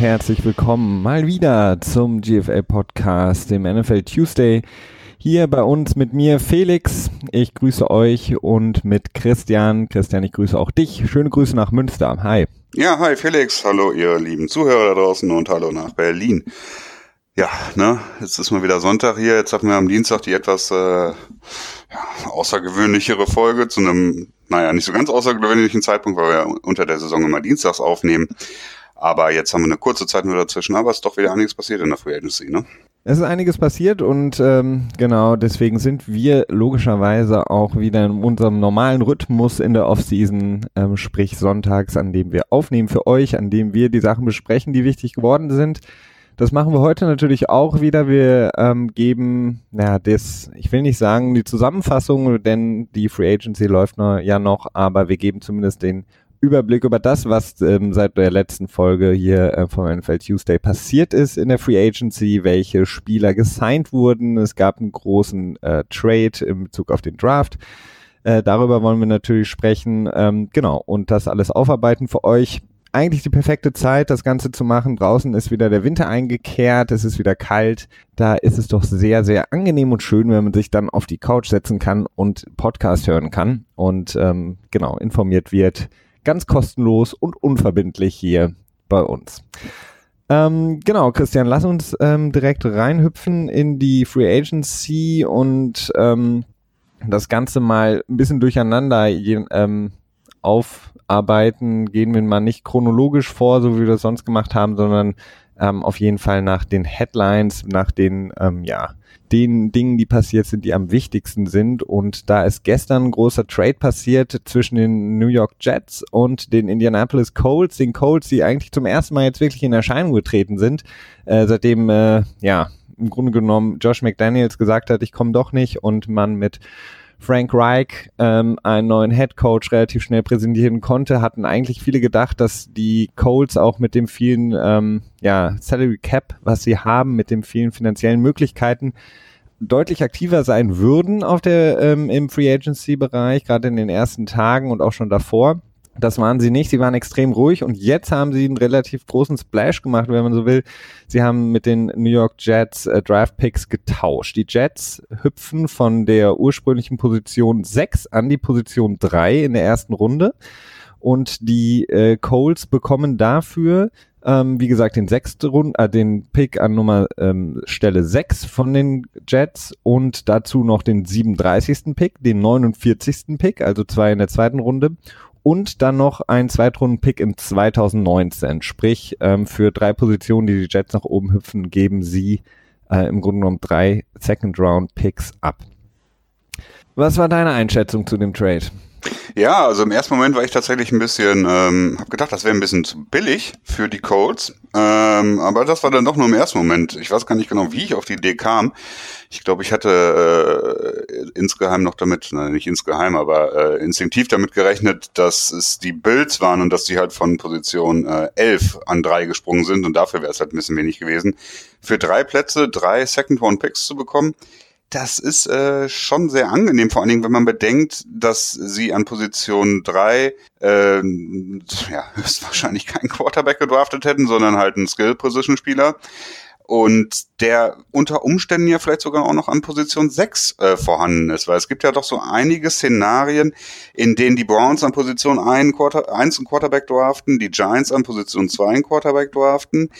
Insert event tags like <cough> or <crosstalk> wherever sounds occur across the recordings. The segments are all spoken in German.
Herzlich willkommen mal wieder zum GFL Podcast, dem NFL Tuesday. Hier bei uns mit mir Felix. Ich grüße euch und mit Christian. Christian, ich grüße auch dich. Schöne Grüße nach Münster. Hi. Ja, hi Felix. Hallo ihr lieben Zuhörer da draußen und hallo nach Berlin. Ja, ne, jetzt ist mal wieder Sonntag hier. Jetzt hatten wir am Dienstag die etwas äh, ja, außergewöhnlichere Folge zu einem, naja, nicht so ganz außergewöhnlichen Zeitpunkt, weil wir unter der Saison immer dienstags aufnehmen. Aber jetzt haben wir eine kurze Zeit nur dazwischen, aber es ist doch wieder einiges passiert in der Free Agency, ne? Es ist einiges passiert und ähm, genau deswegen sind wir logischerweise auch wieder in unserem normalen Rhythmus in der Offseason, ähm, sprich sonntags, an dem wir aufnehmen für euch, an dem wir die Sachen besprechen, die wichtig geworden sind. Das machen wir heute natürlich auch wieder. Wir ähm, geben, naja, das, ich will nicht sagen die Zusammenfassung, denn die Free Agency läuft noch, ja noch, aber wir geben zumindest den Überblick über das, was ähm, seit der letzten Folge hier äh, vom NFL Tuesday passiert ist in der Free Agency, welche Spieler gesigned wurden. Es gab einen großen äh, Trade im Bezug auf den Draft. Äh, darüber wollen wir natürlich sprechen. Ähm, genau, und das alles aufarbeiten für euch. Eigentlich die perfekte Zeit, das Ganze zu machen. Draußen ist wieder der Winter eingekehrt, es ist wieder kalt. Da ist es doch sehr, sehr angenehm und schön, wenn man sich dann auf die Couch setzen kann und Podcast hören kann und ähm, genau informiert wird ganz kostenlos und unverbindlich hier bei uns. Ähm, genau, Christian, lass uns ähm, direkt reinhüpfen in die Free Agency und ähm, das Ganze mal ein bisschen durcheinander je, ähm, aufarbeiten. Gehen wir mal nicht chronologisch vor, so wie wir das sonst gemacht haben, sondern ähm, auf jeden Fall nach den Headlines, nach den ähm, ja, den Dingen, die passiert sind, die am wichtigsten sind. Und da ist gestern ein großer Trade passiert zwischen den New York Jets und den Indianapolis Colts, den Colts, die eigentlich zum ersten Mal jetzt wirklich in Erscheinung getreten sind, äh, seitdem äh, ja im Grunde genommen Josh McDaniels gesagt hat, ich komme doch nicht und man mit Frank Reich ähm, einen neuen Head Coach relativ schnell präsentieren konnte, hatten eigentlich viele gedacht, dass die Colts auch mit dem vielen ähm, ja, Salary Cap, was sie haben, mit den vielen finanziellen Möglichkeiten, deutlich aktiver sein würden auf der ähm, im Free Agency Bereich, gerade in den ersten Tagen und auch schon davor. Das waren sie nicht, sie waren extrem ruhig und jetzt haben sie einen relativ großen Splash gemacht, wenn man so will. Sie haben mit den New York Jets äh, Draft Picks getauscht. Die Jets hüpfen von der ursprünglichen Position 6 an die Position 3 in der ersten Runde und die äh, Colts bekommen dafür ähm, wie gesagt, den sechsten Rund, äh, den Pick an Nummer ähm, Stelle 6 von den Jets und dazu noch den 37. Pick, den 49. Pick, also zwei in der zweiten Runde und dann noch ein Zweitrunden-Pick im 2019. Sprich, ähm, für drei Positionen, die die Jets nach oben hüpfen, geben sie äh, im Grunde genommen drei Second-Round-Picks ab. Was war deine Einschätzung zu dem Trade? Ja, also im ersten Moment war ich tatsächlich ein bisschen, ähm, habe gedacht, das wäre ein bisschen zu billig für die Colts. Ähm, aber das war dann doch nur im ersten Moment. Ich weiß gar nicht genau, wie ich auf die Idee kam. Ich glaube, ich hatte äh, insgeheim noch damit, nein, nicht insgeheim, aber äh, instinktiv damit gerechnet, dass es die Bills waren und dass die halt von Position äh, 11 an drei gesprungen sind und dafür wäre es halt ein bisschen wenig gewesen. Für drei Plätze drei Second-Round-Picks zu bekommen, das ist äh, schon sehr angenehm, vor allen Dingen, wenn man bedenkt, dass sie an Position drei äh, ja, <laughs> höchstwahrscheinlich keinen Quarterback gedraftet hätten, sondern halt einen Skill-Position-Spieler. Und der unter Umständen ja vielleicht sogar auch noch an Position 6 äh, vorhanden ist, weil es gibt ja doch so einige Szenarien, in denen die Browns an Position 1 Quarter, 1 einen Quarterback draften, die Giants an Position 2 einen Quarterback draften,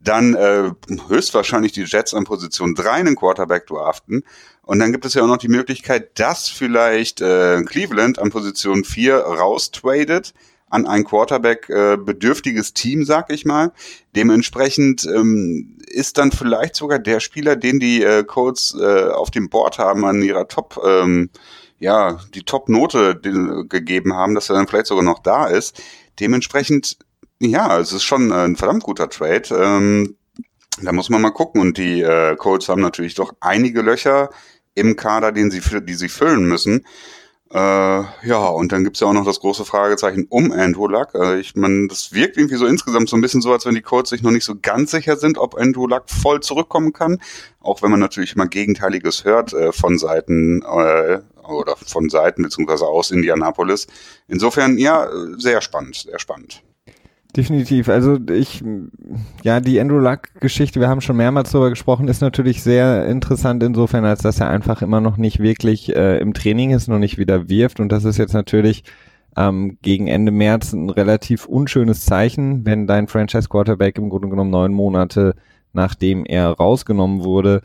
dann äh, höchstwahrscheinlich die Jets an Position 3 einen Quarterback draften. Und dann gibt es ja auch noch die Möglichkeit, dass vielleicht äh, Cleveland an Position 4 raustradet an ein Quarterback äh, bedürftiges Team, sag ich mal. Dementsprechend ähm, ist dann vielleicht sogar der Spieler, den die äh, Colts äh, auf dem Board haben, an ihrer Top, ähm, ja, die Top-Note gegeben haben, dass er dann vielleicht sogar noch da ist. Dementsprechend ja, es ist schon ein verdammt guter Trade. Ähm, da muss man mal gucken. Und die äh, Colts haben natürlich doch einige Löcher im Kader, den sie, die sie füllen müssen. Äh, ja, und dann gibt's ja auch noch das große Fragezeichen um Andrew Luck. Äh, ich meine, das wirkt irgendwie so insgesamt so ein bisschen so, als wenn die Colts sich noch nicht so ganz sicher sind, ob Andrew Luck voll zurückkommen kann. Auch wenn man natürlich immer Gegenteiliges hört äh, von Seiten äh, oder von Seiten beziehungsweise aus Indianapolis. Insofern, ja, sehr spannend, sehr spannend. Definitiv. Also ich, ja, die Andrew Luck-Geschichte, wir haben schon mehrmals darüber gesprochen, ist natürlich sehr interessant insofern, als dass er einfach immer noch nicht wirklich äh, im Training ist, noch nicht wieder wirft. Und das ist jetzt natürlich ähm, gegen Ende März ein relativ unschönes Zeichen, wenn dein Franchise-Quarterback im Grunde genommen neun Monate nachdem er rausgenommen wurde,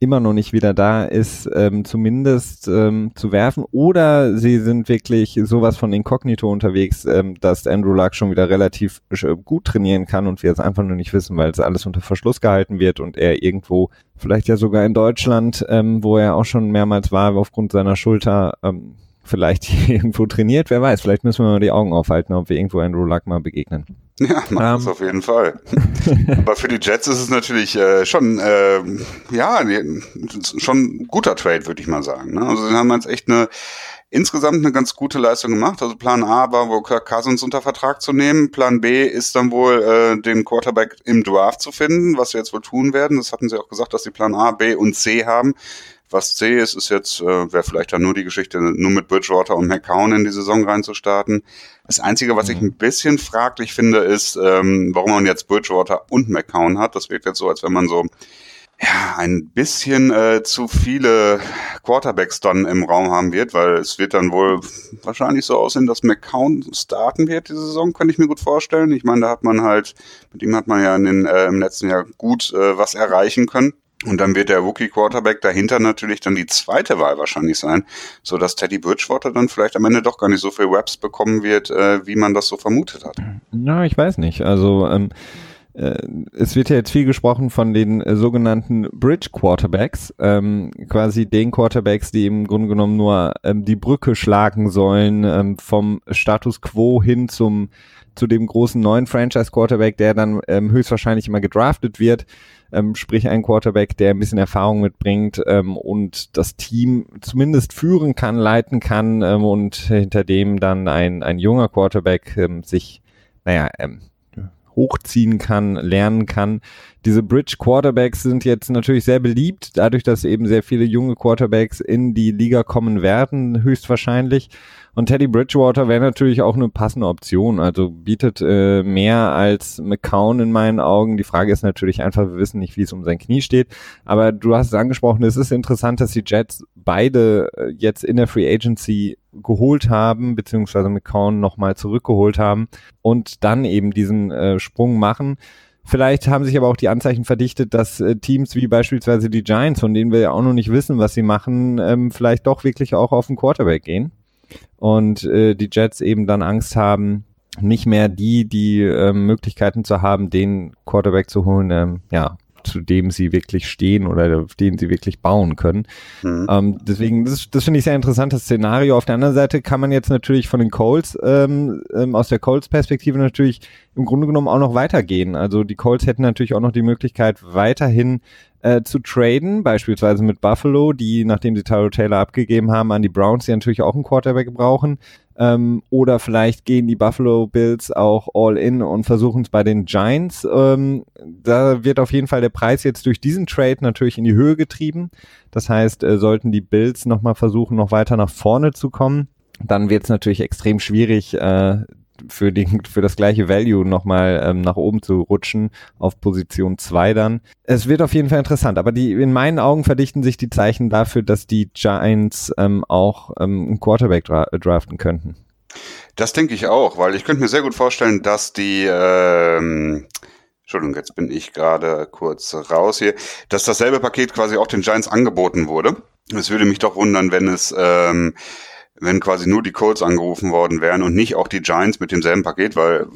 immer noch nicht wieder da ist, ähm, zumindest ähm, zu werfen. Oder sie sind wirklich sowas von inkognito unterwegs, ähm, dass Andrew Luck schon wieder relativ äh, gut trainieren kann und wir es einfach nur nicht wissen, weil es alles unter Verschluss gehalten wird und er irgendwo, vielleicht ja sogar in Deutschland, ähm, wo er auch schon mehrmals war, aufgrund seiner Schulter, ähm, vielleicht <laughs> irgendwo trainiert, wer weiß, vielleicht müssen wir mal die Augen aufhalten, ob wir irgendwo Andrew Luck mal begegnen. <laughs> Ja, macht das ähm. auf jeden Fall. Aber für die Jets ist es natürlich äh, schon, äh, ja, schon ein guter Trade, würde ich mal sagen. Ne? Also sie haben jetzt echt eine insgesamt eine ganz gute Leistung gemacht. Also Plan A war wohl Kirk Cousins unter Vertrag zu nehmen. Plan B ist dann wohl äh, den Quarterback im Draft zu finden, was sie jetzt wohl tun werden. Das hatten sie auch gesagt, dass sie Plan A, B und C haben. Was C ist, ist jetzt, äh, wäre vielleicht dann nur die Geschichte, nur mit Bridgewater und McCown in die Saison reinzustarten. Das Einzige, was mhm. ich ein bisschen fraglich finde, ist, ähm, warum man jetzt Bridgewater und McCown hat. Das wirkt jetzt so, als wenn man so ja, ein bisschen äh, zu viele Quarterbacks dann im Raum haben wird, weil es wird dann wohl wahrscheinlich so aussehen, dass McCown starten wird diese Saison, könnte ich mir gut vorstellen. Ich meine, da hat man halt, mit ihm hat man ja in den, äh, im letzten Jahr gut äh, was erreichen können. Und dann wird der Rookie Quarterback dahinter natürlich dann die zweite Wahl wahrscheinlich sein, so dass Teddy Bridgewater dann vielleicht am Ende doch gar nicht so viel Raps bekommen wird, äh, wie man das so vermutet hat. Na, ich weiß nicht. Also ähm, äh, es wird ja jetzt viel gesprochen von den äh, sogenannten Bridge Quarterbacks, ähm, quasi den Quarterbacks, die im Grunde genommen nur ähm, die Brücke schlagen sollen ähm, vom Status Quo hin zum zu dem großen neuen Franchise Quarterback, der dann ähm, höchstwahrscheinlich immer gedraftet wird ähm, sprich ein Quarterback, der ein bisschen Erfahrung mitbringt ähm, und das Team zumindest führen kann, leiten kann ähm, und hinter dem dann ein, ein junger Quarterback ähm, sich, naja, ähm, hochziehen kann, lernen kann. Diese Bridge Quarterbacks sind jetzt natürlich sehr beliebt, dadurch, dass eben sehr viele junge Quarterbacks in die Liga kommen werden, höchstwahrscheinlich. Und Teddy Bridgewater wäre natürlich auch eine passende Option. Also bietet äh, mehr als McCown in meinen Augen. Die Frage ist natürlich einfach, wir wissen nicht, wie es um sein Knie steht. Aber du hast es angesprochen, es ist interessant, dass die Jets beide äh, jetzt in der Free Agency geholt haben, beziehungsweise McCown nochmal zurückgeholt haben und dann eben diesen äh, Sprung machen. Vielleicht haben sich aber auch die Anzeichen verdichtet, dass äh, Teams wie beispielsweise die Giants, von denen wir ja auch noch nicht wissen, was sie machen, ähm, vielleicht doch wirklich auch auf den Quarterback gehen und äh, die Jets eben dann Angst haben, nicht mehr die, die ähm, Möglichkeiten zu haben, den Quarterback zu holen, ähm, ja, zu dem sie wirklich stehen oder auf den sie wirklich bauen können. Mhm. Ähm, deswegen, das, das finde ich sehr interessantes Szenario. Auf der anderen Seite kann man jetzt natürlich von den Colts, ähm, ähm, aus der Colts-Perspektive natürlich im Grunde genommen auch noch weitergehen. Also die Colts hätten natürlich auch noch die Möglichkeit, weiterhin äh, zu traden, beispielsweise mit Buffalo, die, nachdem sie Tyro Taylor abgegeben haben, an die Browns, die natürlich auch einen Quarterback brauchen. Ähm, oder vielleicht gehen die Buffalo Bills auch all in und versuchen es bei den Giants. Ähm, da wird auf jeden Fall der Preis jetzt durch diesen Trade natürlich in die Höhe getrieben. Das heißt, äh, sollten die Bills nochmal versuchen, noch weiter nach vorne zu kommen, dann wird es natürlich extrem schwierig, äh, für, den, für das gleiche Value nochmal ähm, nach oben zu rutschen auf Position 2 dann. Es wird auf jeden Fall interessant, aber die in meinen Augen verdichten sich die Zeichen dafür, dass die Giants ähm, auch ähm, einen Quarterback dra draften könnten. Das denke ich auch, weil ich könnte mir sehr gut vorstellen, dass die ähm, Entschuldigung, jetzt bin ich gerade kurz raus hier, dass dasselbe Paket quasi auch den Giants angeboten wurde. Es würde mich doch wundern, wenn es ähm, wenn quasi nur die Colts angerufen worden wären und nicht auch die Giants mit demselben Paket, weil,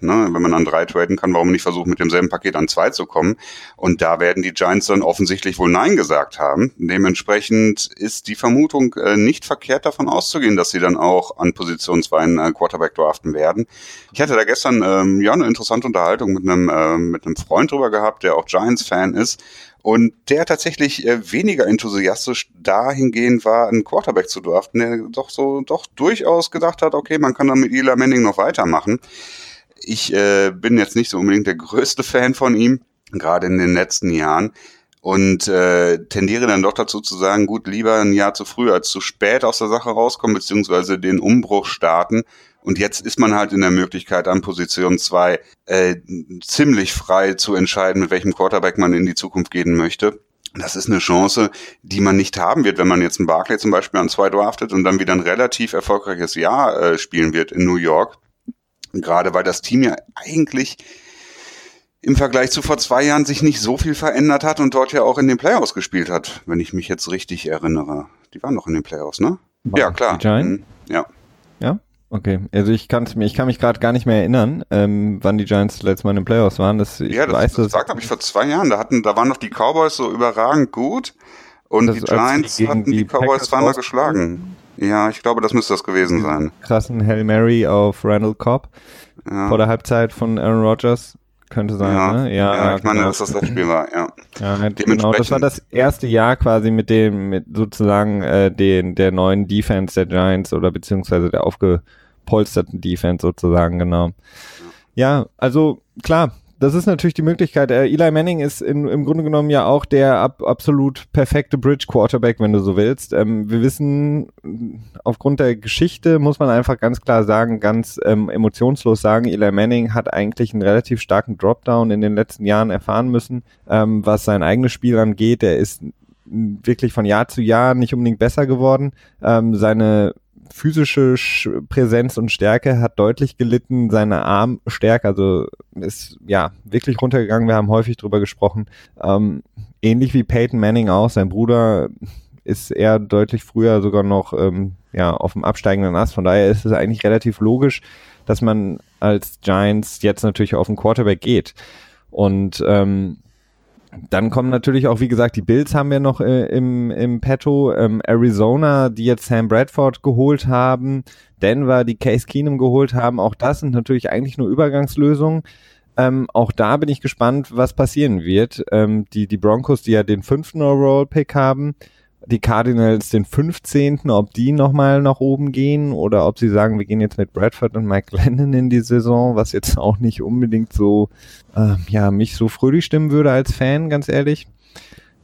ne, wenn man an drei traden kann, warum nicht versuchen, mit demselben Paket an zwei zu kommen? Und da werden die Giants dann offensichtlich wohl Nein gesagt haben. Dementsprechend ist die Vermutung äh, nicht verkehrt davon auszugehen, dass sie dann auch an Position 2 einen äh, Quarterback draften werden. Ich hatte da gestern ähm, ja eine interessante Unterhaltung mit einem, äh, mit einem Freund drüber gehabt, der auch Giants-Fan ist und der tatsächlich äh, weniger enthusiastisch dahingehend war, einen Quarterback zu draften, der doch so doch durchaus gedacht hat, okay, man kann dann mit Eli Manning noch weitermachen. Ich äh, bin jetzt nicht so unbedingt der größte Fan von ihm, gerade in den letzten Jahren. und äh, tendiere dann doch dazu zu sagen, gut, lieber ein Jahr zu früh als zu spät aus der Sache rauskommen, beziehungsweise den Umbruch starten. Und jetzt ist man halt in der Möglichkeit, an Position zwei äh, ziemlich frei zu entscheiden, mit welchem Quarterback man in die Zukunft gehen möchte. Das ist eine Chance, die man nicht haben wird, wenn man jetzt einen Barclay zum Beispiel an zwei draftet und dann wieder ein relativ erfolgreiches Jahr äh, spielen wird in New York. Gerade weil das Team ja eigentlich im Vergleich zu vor zwei Jahren sich nicht so viel verändert hat und dort ja auch in den Playoffs gespielt hat, wenn ich mich jetzt richtig erinnere. Die waren noch in den Playoffs, ne? War ja, klar. Die Giants? Mhm. Ja. Ja? Okay, also ich, kann's mir, ich kann mich gerade gar nicht mehr erinnern, ähm, wann die Giants letztes Mal in den Playoffs waren. Das, ich ja, das, weiß, das, das war, glaube ich, vor zwei Jahren. Da, hatten, da waren noch die Cowboys so überragend gut und die Giants die hatten die, die Cowboys zweimal geschlagen. Ja, ich glaube, das müsste das gewesen sein. Krassen Hail Mary auf Randall Cobb ja. vor der Halbzeit von Aaron Rodgers. Könnte sein, ja, ne? Ja, ja ich meine, genau. dass das das Spiel war, ja. Ja, genau. Das war das erste Jahr quasi mit dem, mit sozusagen äh, den, der neuen Defense der Giants oder beziehungsweise der aufgepolsterten Defense sozusagen, genau. Ja, also klar, das ist natürlich die Möglichkeit. Äh, Eli Manning ist in, im Grunde genommen ja auch der ab, absolut perfekte Bridge Quarterback, wenn du so willst. Ähm, wir wissen, aufgrund der Geschichte muss man einfach ganz klar sagen, ganz ähm, emotionslos sagen, Eli Manning hat eigentlich einen relativ starken Dropdown in den letzten Jahren erfahren müssen, ähm, was sein eigenes Spiel angeht. Er ist wirklich von Jahr zu Jahr nicht unbedingt besser geworden. Ähm, seine physische Präsenz und Stärke hat deutlich gelitten, seine Armstärke, also ist ja wirklich runtergegangen. Wir haben häufig drüber gesprochen. Ähm, ähnlich wie Peyton Manning auch, sein Bruder ist eher deutlich früher sogar noch ähm, ja, auf dem absteigenden Ast. Von daher ist es eigentlich relativ logisch, dass man als Giants jetzt natürlich auf den Quarterback geht. Und ähm, dann kommen natürlich auch, wie gesagt, die Bills haben wir noch äh, im, im Petto, ähm, Arizona, die jetzt Sam Bradford geholt haben, Denver, die Case Keenum geholt haben. Auch das sind natürlich eigentlich nur Übergangslösungen. Ähm, auch da bin ich gespannt, was passieren wird. Ähm, die, die Broncos, die ja den fünften Overall-Pick haben, die Cardinals den 15., ob die nochmal nach oben gehen oder ob sie sagen, wir gehen jetzt mit Bradford und Mike Lennon in die Saison, was jetzt <laughs> auch nicht unbedingt so, äh, ja, mich so fröhlich stimmen würde als Fan, ganz ehrlich.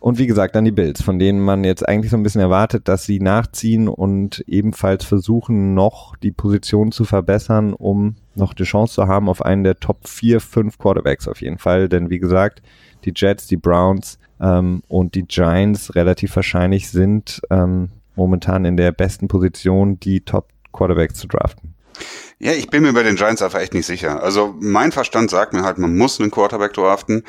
Und wie gesagt, dann die Bills, von denen man jetzt eigentlich so ein bisschen erwartet, dass sie nachziehen und ebenfalls versuchen, noch die Position zu verbessern, um noch die Chance zu haben auf einen der Top 4, 5 Quarterbacks auf jeden Fall. Denn wie gesagt, die Jets, die Browns, ähm, und die Giants relativ wahrscheinlich sind ähm, momentan in der besten Position, die Top Quarterbacks zu draften. Ja, ich bin mir bei den Giants einfach echt nicht sicher. Also mein Verstand sagt mir halt, man muss einen Quarterback draften.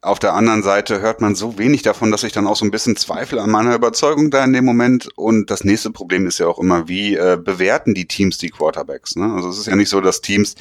Auf der anderen Seite hört man so wenig davon, dass ich dann auch so ein bisschen zweifle an meiner Überzeugung da in dem Moment. Und das nächste Problem ist ja auch immer, wie äh, bewerten die Teams die Quarterbacks? Ne? Also es ist ja nicht so, dass Teams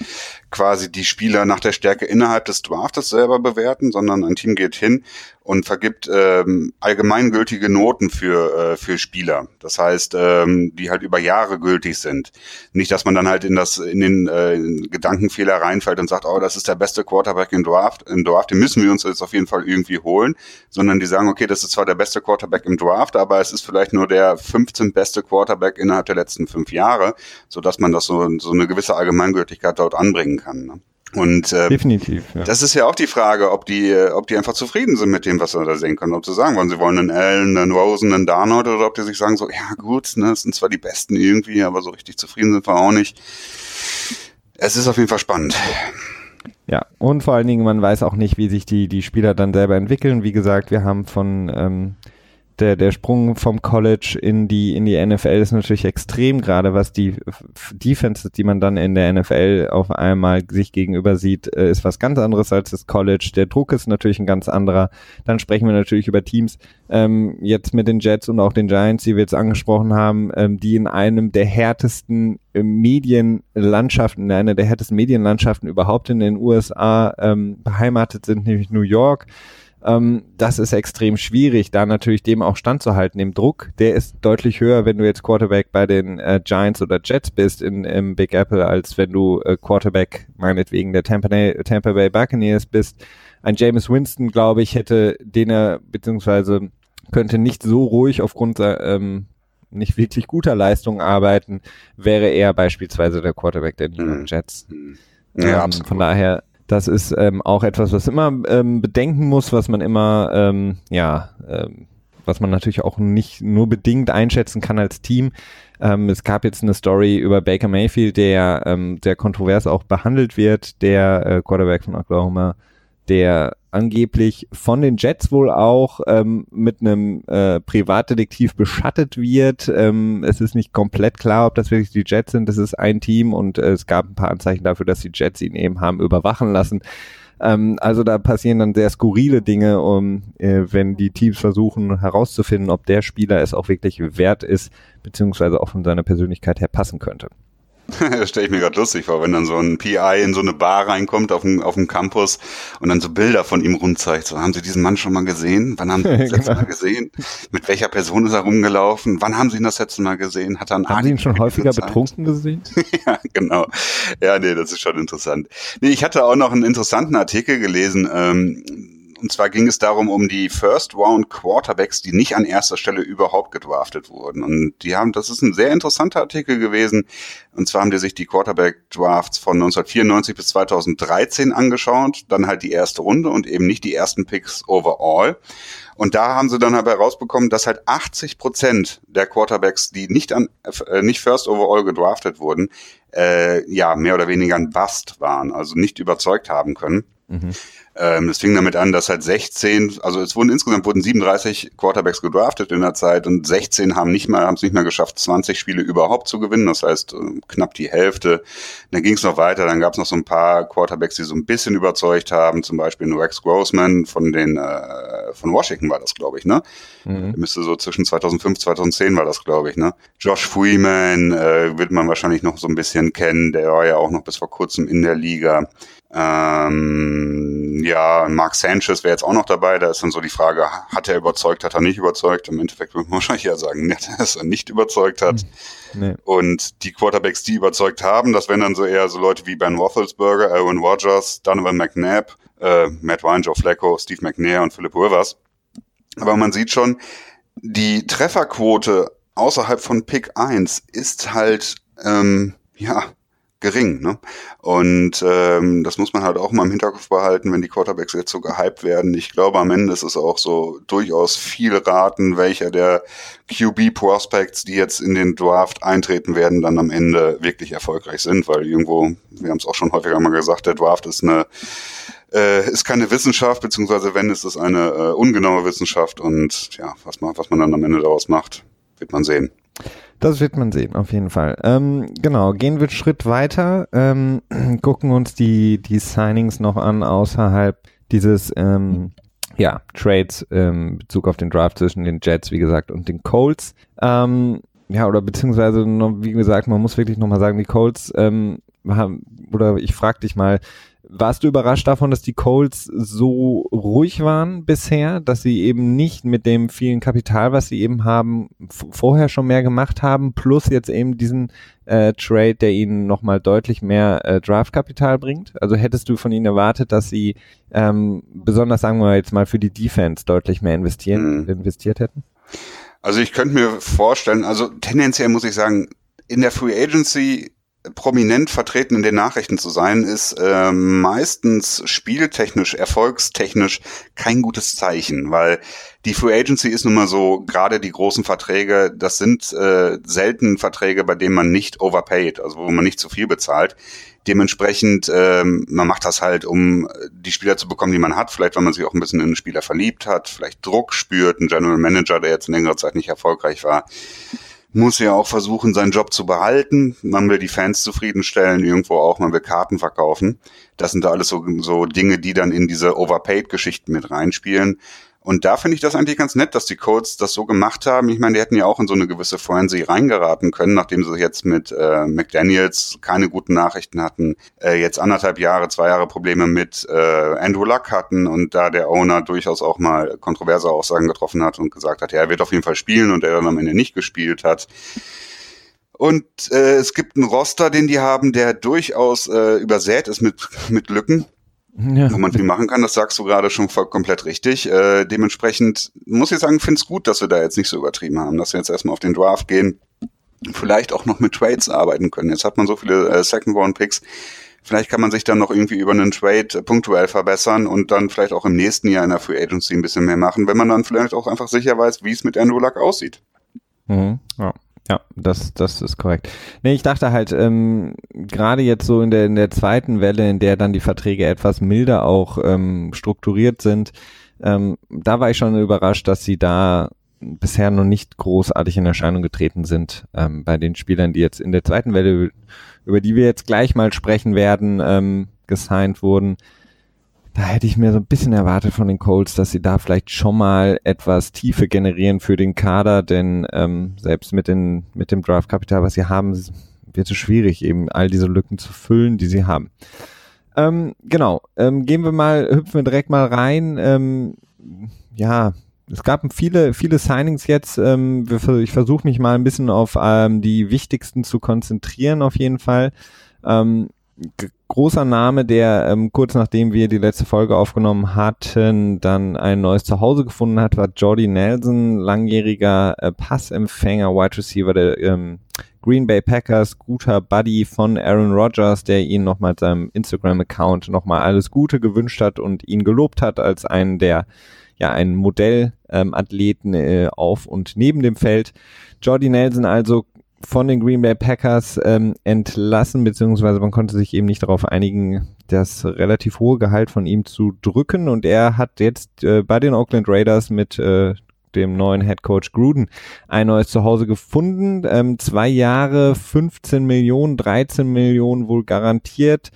quasi die Spieler nach der Stärke innerhalb des Draftes selber bewerten, sondern ein Team geht hin und vergibt ähm, allgemeingültige Noten für, äh, für Spieler. Das heißt, ähm, die halt über Jahre gültig sind. Nicht, dass man dann halt in das in den äh, Gedankenfehler reinfällt und sagt, oh, das ist der beste Quarterback im Draft, im Draft, den müssen wir uns jetzt auf jeden Fall irgendwie holen, sondern die sagen, okay, das ist zwar der beste Quarterback im Draft, aber es ist vielleicht nur der 15 beste Quarterback innerhalb der letzten fünf Jahre, so dass man das so, so eine gewisse Allgemeingültigkeit dort anbringen kann. Ne? Und äh, definitiv. Ja. Das ist ja auch die Frage, ob die, ob die einfach zufrieden sind mit dem, was sie da sehen können. Ob sie sagen wollen, sie wollen einen Allen, einen Rosen, einen Darnold oder ob die sich sagen so, ja gut, ne, das sind zwar die Besten irgendwie, aber so richtig zufrieden sind wir auch nicht. Es ist auf jeden Fall spannend. Ja, und vor allen Dingen, man weiß auch nicht, wie sich die, die Spieler dann selber entwickeln. Wie gesagt, wir haben von ähm, der, der Sprung vom College in die, in die NFL ist natürlich extrem, gerade was die Defenses, die man dann in der NFL auf einmal sich gegenüber sieht, äh, ist was ganz anderes als das College. Der Druck ist natürlich ein ganz anderer. Dann sprechen wir natürlich über Teams, ähm, jetzt mit den Jets und auch den Giants, die wir jetzt angesprochen haben, ähm, die in einem der härtesten äh, Medienlandschaften, in einer der härtesten Medienlandschaften überhaupt in den USA ähm, beheimatet sind, nämlich New York. Ähm, das ist extrem schwierig, da natürlich dem auch standzuhalten. Dem Druck, der ist deutlich höher, wenn du jetzt Quarterback bei den äh, Giants oder Jets bist in, im Big Apple, als wenn du äh, Quarterback meinetwegen der Tampa, Tampa Bay Buccaneers bist. Ein James Winston, glaube ich, hätte den er, beziehungsweise könnte nicht so ruhig aufgrund ähm, nicht wirklich guter Leistung arbeiten, wäre er beispielsweise der Quarterback der New York mhm. Jets. Mhm. Ja, ähm, von daher das ist ähm, auch etwas, was immer ähm, bedenken muss, was man immer ähm, ja ähm, was man natürlich auch nicht nur bedingt einschätzen kann als Team. Ähm, es gab jetzt eine Story über Baker Mayfield, der ähm, sehr kontrovers auch behandelt wird, der äh, Quarterback von Oklahoma, der angeblich von den Jets wohl auch ähm, mit einem äh, Privatdetektiv beschattet wird. Ähm, es ist nicht komplett klar, ob das wirklich die Jets sind. Das ist ein Team und äh, es gab ein paar Anzeichen dafür, dass die Jets ihn eben haben überwachen lassen. Ähm, also da passieren dann sehr skurrile Dinge, um, äh, wenn die Teams versuchen herauszufinden, ob der Spieler es auch wirklich wert ist, beziehungsweise auch von seiner Persönlichkeit her passen könnte. <laughs> das stelle ich mir gerade lustig vor, wenn dann so ein PI in so eine Bar reinkommt auf dem, auf dem Campus und dann so Bilder von ihm rumzeigt. So, haben Sie diesen Mann schon mal gesehen? Wann haben Sie ihn <laughs> das letzte Mal gesehen? Mit welcher Person ist er rumgelaufen? Wann haben Sie ihn das letzte Mal gesehen? Hat er einen Haben Sie ihn schon häufiger gezeigt? betrunken gesehen? <laughs> ja, genau. Ja, nee, das ist schon interessant. Nee, ich hatte auch noch einen interessanten Artikel gelesen. Ähm, und zwar ging es darum, um die First Round Quarterbacks, die nicht an erster Stelle überhaupt gedraftet wurden. Und die haben, das ist ein sehr interessanter Artikel gewesen. Und zwar haben die sich die Quarterback Drafts von 1994 bis 2013 angeschaut, dann halt die erste Runde und eben nicht die ersten Picks overall. Und da haben sie dann aber herausbekommen, dass halt 80 Prozent der Quarterbacks, die nicht an, äh, nicht First Overall gedraftet wurden, äh, ja, mehr oder weniger ein Bust waren, also nicht überzeugt haben können. Mhm. Ähm, das fing damit an, dass halt 16, also es wurden insgesamt wurden 37 Quarterbacks gedraftet in der Zeit und 16 haben nicht mal, haben es nicht mehr geschafft, 20 Spiele überhaupt zu gewinnen. Das heißt äh, knapp die Hälfte. Dann ging es noch weiter, dann gab es noch so ein paar Quarterbacks, die so ein bisschen überzeugt haben, zum Beispiel Rex Grossman von den äh, von Washington war das, glaube ich, ne? Mhm. Müsste so zwischen 2005 2010 war das, glaube ich, ne? Josh Freeman äh, wird man wahrscheinlich noch so ein bisschen kennen, der war ja auch noch bis vor kurzem in der Liga. Ähm, ja, Mark Sanchez wäre jetzt auch noch dabei. Da ist dann so die Frage, hat er überzeugt, hat er nicht überzeugt? Im Endeffekt würde man <laughs> wahrscheinlich eher sagen, dass er nicht überzeugt hat. Hm, nee. Und die Quarterbacks, die überzeugt haben, das wären dann so eher so Leute wie Ben Roethlisberger, Aaron Rodgers, Donovan McNabb, äh, Matt Ryan, Joe Flacco, Steve McNair und Philip Rivers. Aber man sieht schon, die Trefferquote außerhalb von Pick 1 ist halt, ähm, ja, gering. Ne? Und ähm, das muss man halt auch mal im Hinterkopf behalten, wenn die Quarterbacks jetzt so gehypt werden. Ich glaube, am Ende ist es auch so durchaus viel raten, welcher der QB-Prospects, die jetzt in den Draft eintreten werden, dann am Ende wirklich erfolgreich sind, weil irgendwo, wir haben es auch schon häufiger mal gesagt, der Draft ist eine äh, ist keine Wissenschaft, beziehungsweise wenn, ist es eine äh, ungenaue Wissenschaft und ja, was man, was man dann am Ende daraus macht, wird man sehen. Das wird man sehen, auf jeden Fall. Ähm, genau, gehen wir Schritt weiter, ähm, <clears throat> gucken uns die, die Signings noch an außerhalb dieses ähm, ja, Trades ähm, Bezug auf den Draft zwischen den Jets, wie gesagt, und den Colts. Ähm, ja, oder beziehungsweise, wie gesagt, man muss wirklich nochmal sagen, die Colts ähm, haben, oder ich frag dich mal, warst du überrascht davon, dass die Colts so ruhig waren bisher, dass sie eben nicht mit dem vielen Kapital, was sie eben haben, vorher schon mehr gemacht haben, plus jetzt eben diesen äh, Trade, der ihnen nochmal deutlich mehr äh, Draftkapital bringt? Also hättest du von ihnen erwartet, dass sie ähm, besonders, sagen wir jetzt mal, für die Defense deutlich mehr investieren, mhm. investiert hätten? Also ich könnte mir vorstellen, also tendenziell muss ich sagen, in der Free Agency prominent vertreten in den Nachrichten zu sein, ist äh, meistens spieltechnisch, erfolgstechnisch kein gutes Zeichen, weil die Free Agency ist nun mal so, gerade die großen Verträge, das sind äh, selten Verträge, bei denen man nicht overpaid, also wo man nicht zu viel bezahlt. Dementsprechend, ähm, man macht das halt, um die Spieler zu bekommen, die man hat, vielleicht weil man sich auch ein bisschen in den Spieler verliebt hat, vielleicht Druck spürt, ein General Manager, der jetzt in längerer Zeit nicht erfolgreich war muss ja auch versuchen, seinen Job zu behalten. Man will die Fans zufriedenstellen, irgendwo auch, man will Karten verkaufen. Das sind da alles so, so Dinge, die dann in diese Overpaid-Geschichten mit reinspielen. Und da finde ich das eigentlich ganz nett, dass die Codes das so gemacht haben. Ich meine, die hätten ja auch in so eine gewisse Frenzy reingeraten können, nachdem sie jetzt mit äh, McDaniels keine guten Nachrichten hatten, äh, jetzt anderthalb Jahre, zwei Jahre Probleme mit äh, Andrew Luck hatten und da der Owner durchaus auch mal kontroverse Aussagen getroffen hat und gesagt hat, ja, er wird auf jeden Fall spielen und er dann am Ende nicht gespielt hat. Und äh, es gibt einen Roster, den die haben, der durchaus äh, übersät ist mit, mit Lücken ja. wo man viel machen kann. Das sagst du gerade schon voll komplett richtig. Äh, dementsprechend muss ich sagen, finde es gut, dass wir da jetzt nicht so übertrieben haben, dass wir jetzt erstmal auf den Draft gehen, vielleicht auch noch mit Trades arbeiten können. Jetzt hat man so viele äh, Second Round Picks. Vielleicht kann man sich dann noch irgendwie über einen Trade punktuell verbessern und dann vielleicht auch im nächsten Jahr in der Free Agency ein bisschen mehr machen, wenn man dann vielleicht auch einfach sicher weiß, wie es mit Andrew Luck aussieht. Mhm, ja. Ja, das, das ist korrekt. Nee, ich dachte halt, ähm, gerade jetzt so in der, in der zweiten Welle, in der dann die Verträge etwas milder auch ähm, strukturiert sind, ähm, da war ich schon überrascht, dass sie da bisher noch nicht großartig in Erscheinung getreten sind ähm, bei den Spielern, die jetzt in der zweiten Welle, über die wir jetzt gleich mal sprechen werden, ähm, gesigned wurden da hätte ich mir so ein bisschen erwartet von den Colts, dass sie da vielleicht schon mal etwas Tiefe generieren für den Kader, denn ähm, selbst mit, den, mit dem Draftkapital, was sie haben, wird es schwierig, eben all diese Lücken zu füllen, die sie haben. Ähm, genau, ähm, gehen wir mal, hüpfen wir direkt mal rein. Ähm, ja, es gab viele, viele Signings jetzt. Ähm, ich versuche mich mal ein bisschen auf ähm, die wichtigsten zu konzentrieren, auf jeden Fall. Ähm, großer Name, der ähm, kurz nachdem wir die letzte Folge aufgenommen hatten, dann ein neues Zuhause gefunden hat, war Jordy Nelson, langjähriger äh, Passempfänger, Wide Receiver der ähm, Green Bay Packers, guter Buddy von Aaron Rodgers, der ihn nochmal seinem Instagram-Account nochmal alles Gute gewünscht hat und ihn gelobt hat als einen der ja, einen Modellathleten ähm, äh, auf und neben dem Feld. Jordy Nelson also von den Green Bay Packers ähm, entlassen, beziehungsweise man konnte sich eben nicht darauf einigen, das relativ hohe Gehalt von ihm zu drücken. Und er hat jetzt äh, bei den Oakland Raiders mit äh, dem neuen Head Coach Gruden ein neues Zuhause gefunden. Ähm, zwei Jahre, 15 Millionen, 13 Millionen wohl garantiert.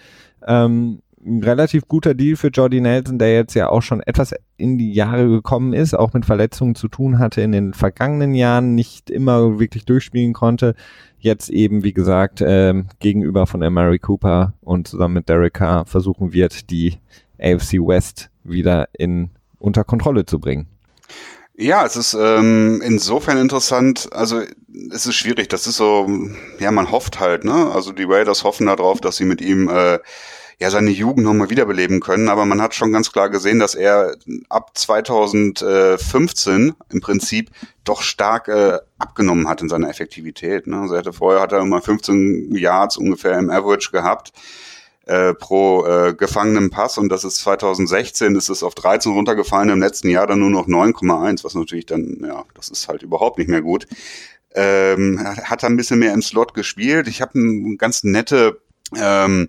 Ähm, ein relativ guter Deal für Jordy Nelson, der jetzt ja auch schon etwas in die Jahre gekommen ist, auch mit Verletzungen zu tun hatte in den vergangenen Jahren, nicht immer wirklich durchspielen konnte. Jetzt eben, wie gesagt, ähm, gegenüber von Mary Cooper und zusammen mit Derek Carr versuchen wird, die AFC West wieder in unter Kontrolle zu bringen. Ja, es ist ähm, insofern interessant, also es ist schwierig, das ist so, ja, man hofft halt, ne? Also die Raiders hoffen darauf, dass sie mit ihm äh, ja seine Jugend nochmal wiederbeleben können. Aber man hat schon ganz klar gesehen, dass er ab 2015 im Prinzip doch stark äh, abgenommen hat in seiner Effektivität. Ne? Also er hatte vorher hat er immer 15 Yards ungefähr im Average gehabt äh, pro äh, gefangenen Pass und das ist 2016 ist es auf 13 runtergefallen, im letzten Jahr dann nur noch 9,1, was natürlich dann, ja, das ist halt überhaupt nicht mehr gut. Ähm, hat er ein bisschen mehr im Slot gespielt. Ich habe eine ganz nette ähm,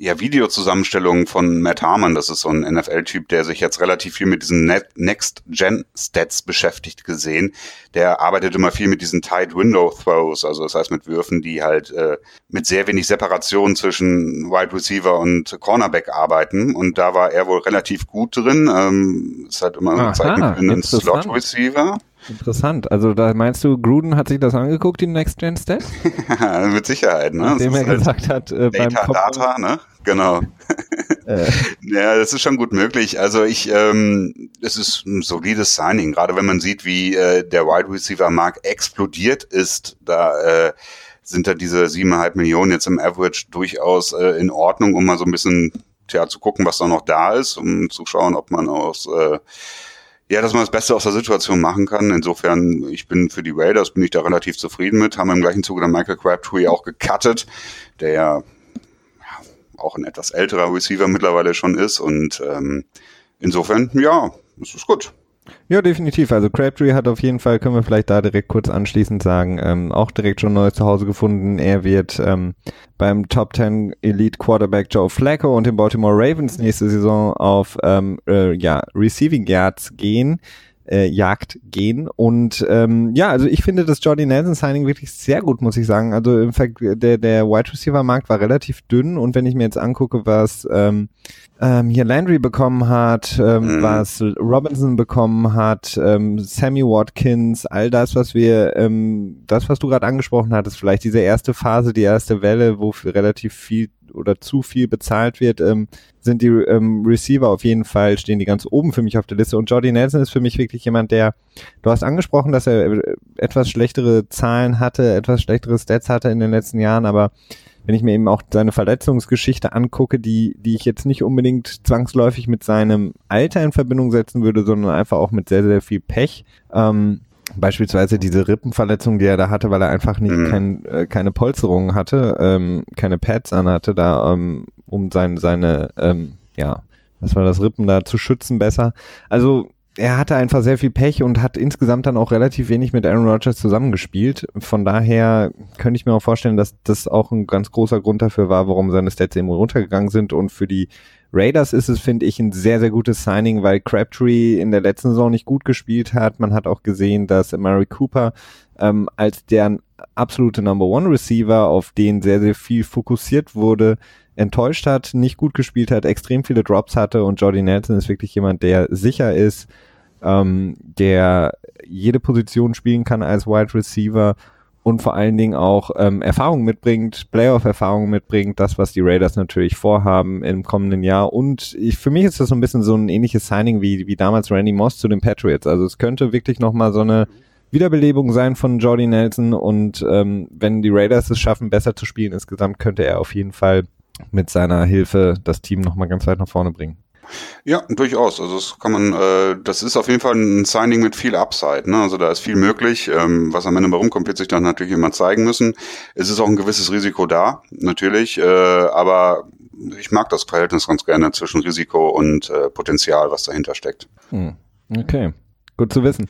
ja, Videozusammenstellungen von Matt Harmon. Das ist so ein NFL-Typ, der sich jetzt relativ viel mit diesen Next-Gen-Stats beschäftigt gesehen. Der arbeitet immer viel mit diesen Tight Window Throws, also das heißt mit Würfen, die halt äh, mit sehr wenig Separation zwischen Wide Receiver und Cornerback arbeiten. Und da war er wohl relativ gut drin. Ähm, ist halt immer Aha, Zeit für einen Slot Receiver. Interessant. Also da meinst du, Gruden hat sich das angeguckt, die Next Gen Stats? <laughs> Mit Sicherheit, ne? Nachdem er halt gesagt hat, äh, Data, beim Data, ne? Genau. äh. <laughs> Ja, das ist schon gut möglich. Also ich, ähm, es ist ein solides Signing, gerade wenn man sieht, wie äh, der Wide Receiver Markt explodiert ist. Da äh, sind da diese siebeneinhalb Millionen jetzt im Average durchaus äh, in Ordnung, um mal so ein bisschen tja, zu gucken, was da noch da ist, um zu schauen, ob man aus äh, ja, dass man das Beste aus der Situation machen kann. Insofern, ich bin für die Raiders, bin ich da relativ zufrieden mit. Haben im gleichen Zuge dann Michael Crabtree auch gecuttet, der ja auch ein etwas älterer Receiver mittlerweile schon ist. Und ähm, insofern, ja, es ist gut. Ja, definitiv. Also Crabtree hat auf jeden Fall, können wir vielleicht da direkt kurz anschließend sagen, ähm, auch direkt schon neues Zuhause gefunden. Er wird ähm, beim Top 10 Elite Quarterback Joe Flacco und den Baltimore Ravens nächste Saison auf ähm, äh, ja, Receiving Yards gehen äh, Jagd gehen. Und ähm, ja, also ich finde das Jordy Nelson Signing wirklich sehr gut, muss ich sagen. Also im Fact, der, der Wide Receiver Markt war relativ dünn und wenn ich mir jetzt angucke, was ähm, ähm, hier Landry bekommen hat, ähm, mhm. was Robinson bekommen hat, ähm, Sammy Watkins, all das, was wir, ähm, das, was du gerade angesprochen hattest, vielleicht diese erste Phase, die erste Welle, wo relativ viel oder zu viel bezahlt wird, ähm, sind die ähm, Receiver auf jeden Fall, stehen die ganz oben für mich auf der Liste. Und Jordy Nelson ist für mich wirklich jemand, der, du hast angesprochen, dass er äh, etwas schlechtere Zahlen hatte, etwas schlechtere Stats hatte in den letzten Jahren, aber wenn ich mir eben auch seine Verletzungsgeschichte angucke, die, die ich jetzt nicht unbedingt zwangsläufig mit seinem Alter in Verbindung setzen würde, sondern einfach auch mit sehr, sehr viel Pech, ähm, beispielsweise diese Rippenverletzung, die er da hatte, weil er einfach nicht Mhm. kein, äh, keine Polsterung hatte, ähm, keine Pads anhatte, da ähm, um sein, seine, ähm, ja, was war das Rippen da zu schützen besser. Also er hatte einfach sehr viel Pech und hat insgesamt dann auch relativ wenig mit Aaron Rodgers zusammengespielt. Von daher könnte ich mir auch vorstellen, dass das auch ein ganz großer Grund dafür war, warum seine Stats eben runtergegangen sind. Und für die Raiders ist es, finde ich, ein sehr, sehr gutes Signing, weil Crabtree in der letzten Saison nicht gut gespielt hat. Man hat auch gesehen, dass Mary Cooper ähm, als deren absolute Number One Receiver, auf den sehr, sehr viel fokussiert wurde, enttäuscht hat, nicht gut gespielt hat, extrem viele Drops hatte und Jordy Nelson ist wirklich jemand, der sicher ist, ähm, der jede Position spielen kann als Wide Receiver und vor allen Dingen auch ähm, Erfahrung mitbringt, Playoff-Erfahrung mitbringt, das, was die Raiders natürlich vorhaben im kommenden Jahr. Und ich, für mich ist das so ein bisschen so ein ähnliches Signing wie, wie damals Randy Moss zu den Patriots. Also es könnte wirklich nochmal so eine Wiederbelebung sein von Jordy Nelson und ähm, wenn die Raiders es schaffen, besser zu spielen insgesamt, könnte er auf jeden Fall mit seiner Hilfe das Team nochmal ganz weit nach vorne bringen. Ja, durchaus. Also das kann man, äh, das ist auf jeden Fall ein Signing mit viel Upside. Ne? Also da ist viel möglich. Ähm, was am Ende warum kommt, wird sich dann natürlich immer zeigen müssen. Es ist auch ein gewisses Risiko da, natürlich. Äh, aber ich mag das Verhältnis ganz gerne zwischen Risiko und äh, Potenzial, was dahinter steckt. Hm. Okay, gut zu wissen.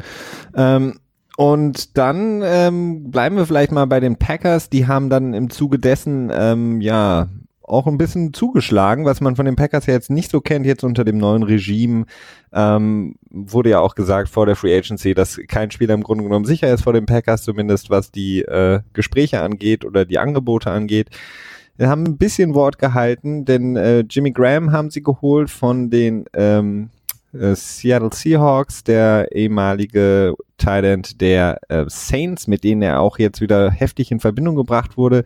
Ähm, und dann ähm, bleiben wir vielleicht mal bei den Packers. Die haben dann im Zuge dessen ähm, ja auch ein bisschen zugeschlagen, was man von den Packers ja jetzt nicht so kennt, jetzt unter dem neuen Regime. Ähm, wurde ja auch gesagt vor der Free Agency, dass kein Spieler im Grunde genommen sicher ist vor den Packers, zumindest was die äh, Gespräche angeht oder die Angebote angeht. Wir haben ein bisschen Wort gehalten, denn äh, Jimmy Graham haben sie geholt von den ähm, äh, Seattle Seahawks, der ehemalige End der äh, Saints, mit denen er auch jetzt wieder heftig in Verbindung gebracht wurde.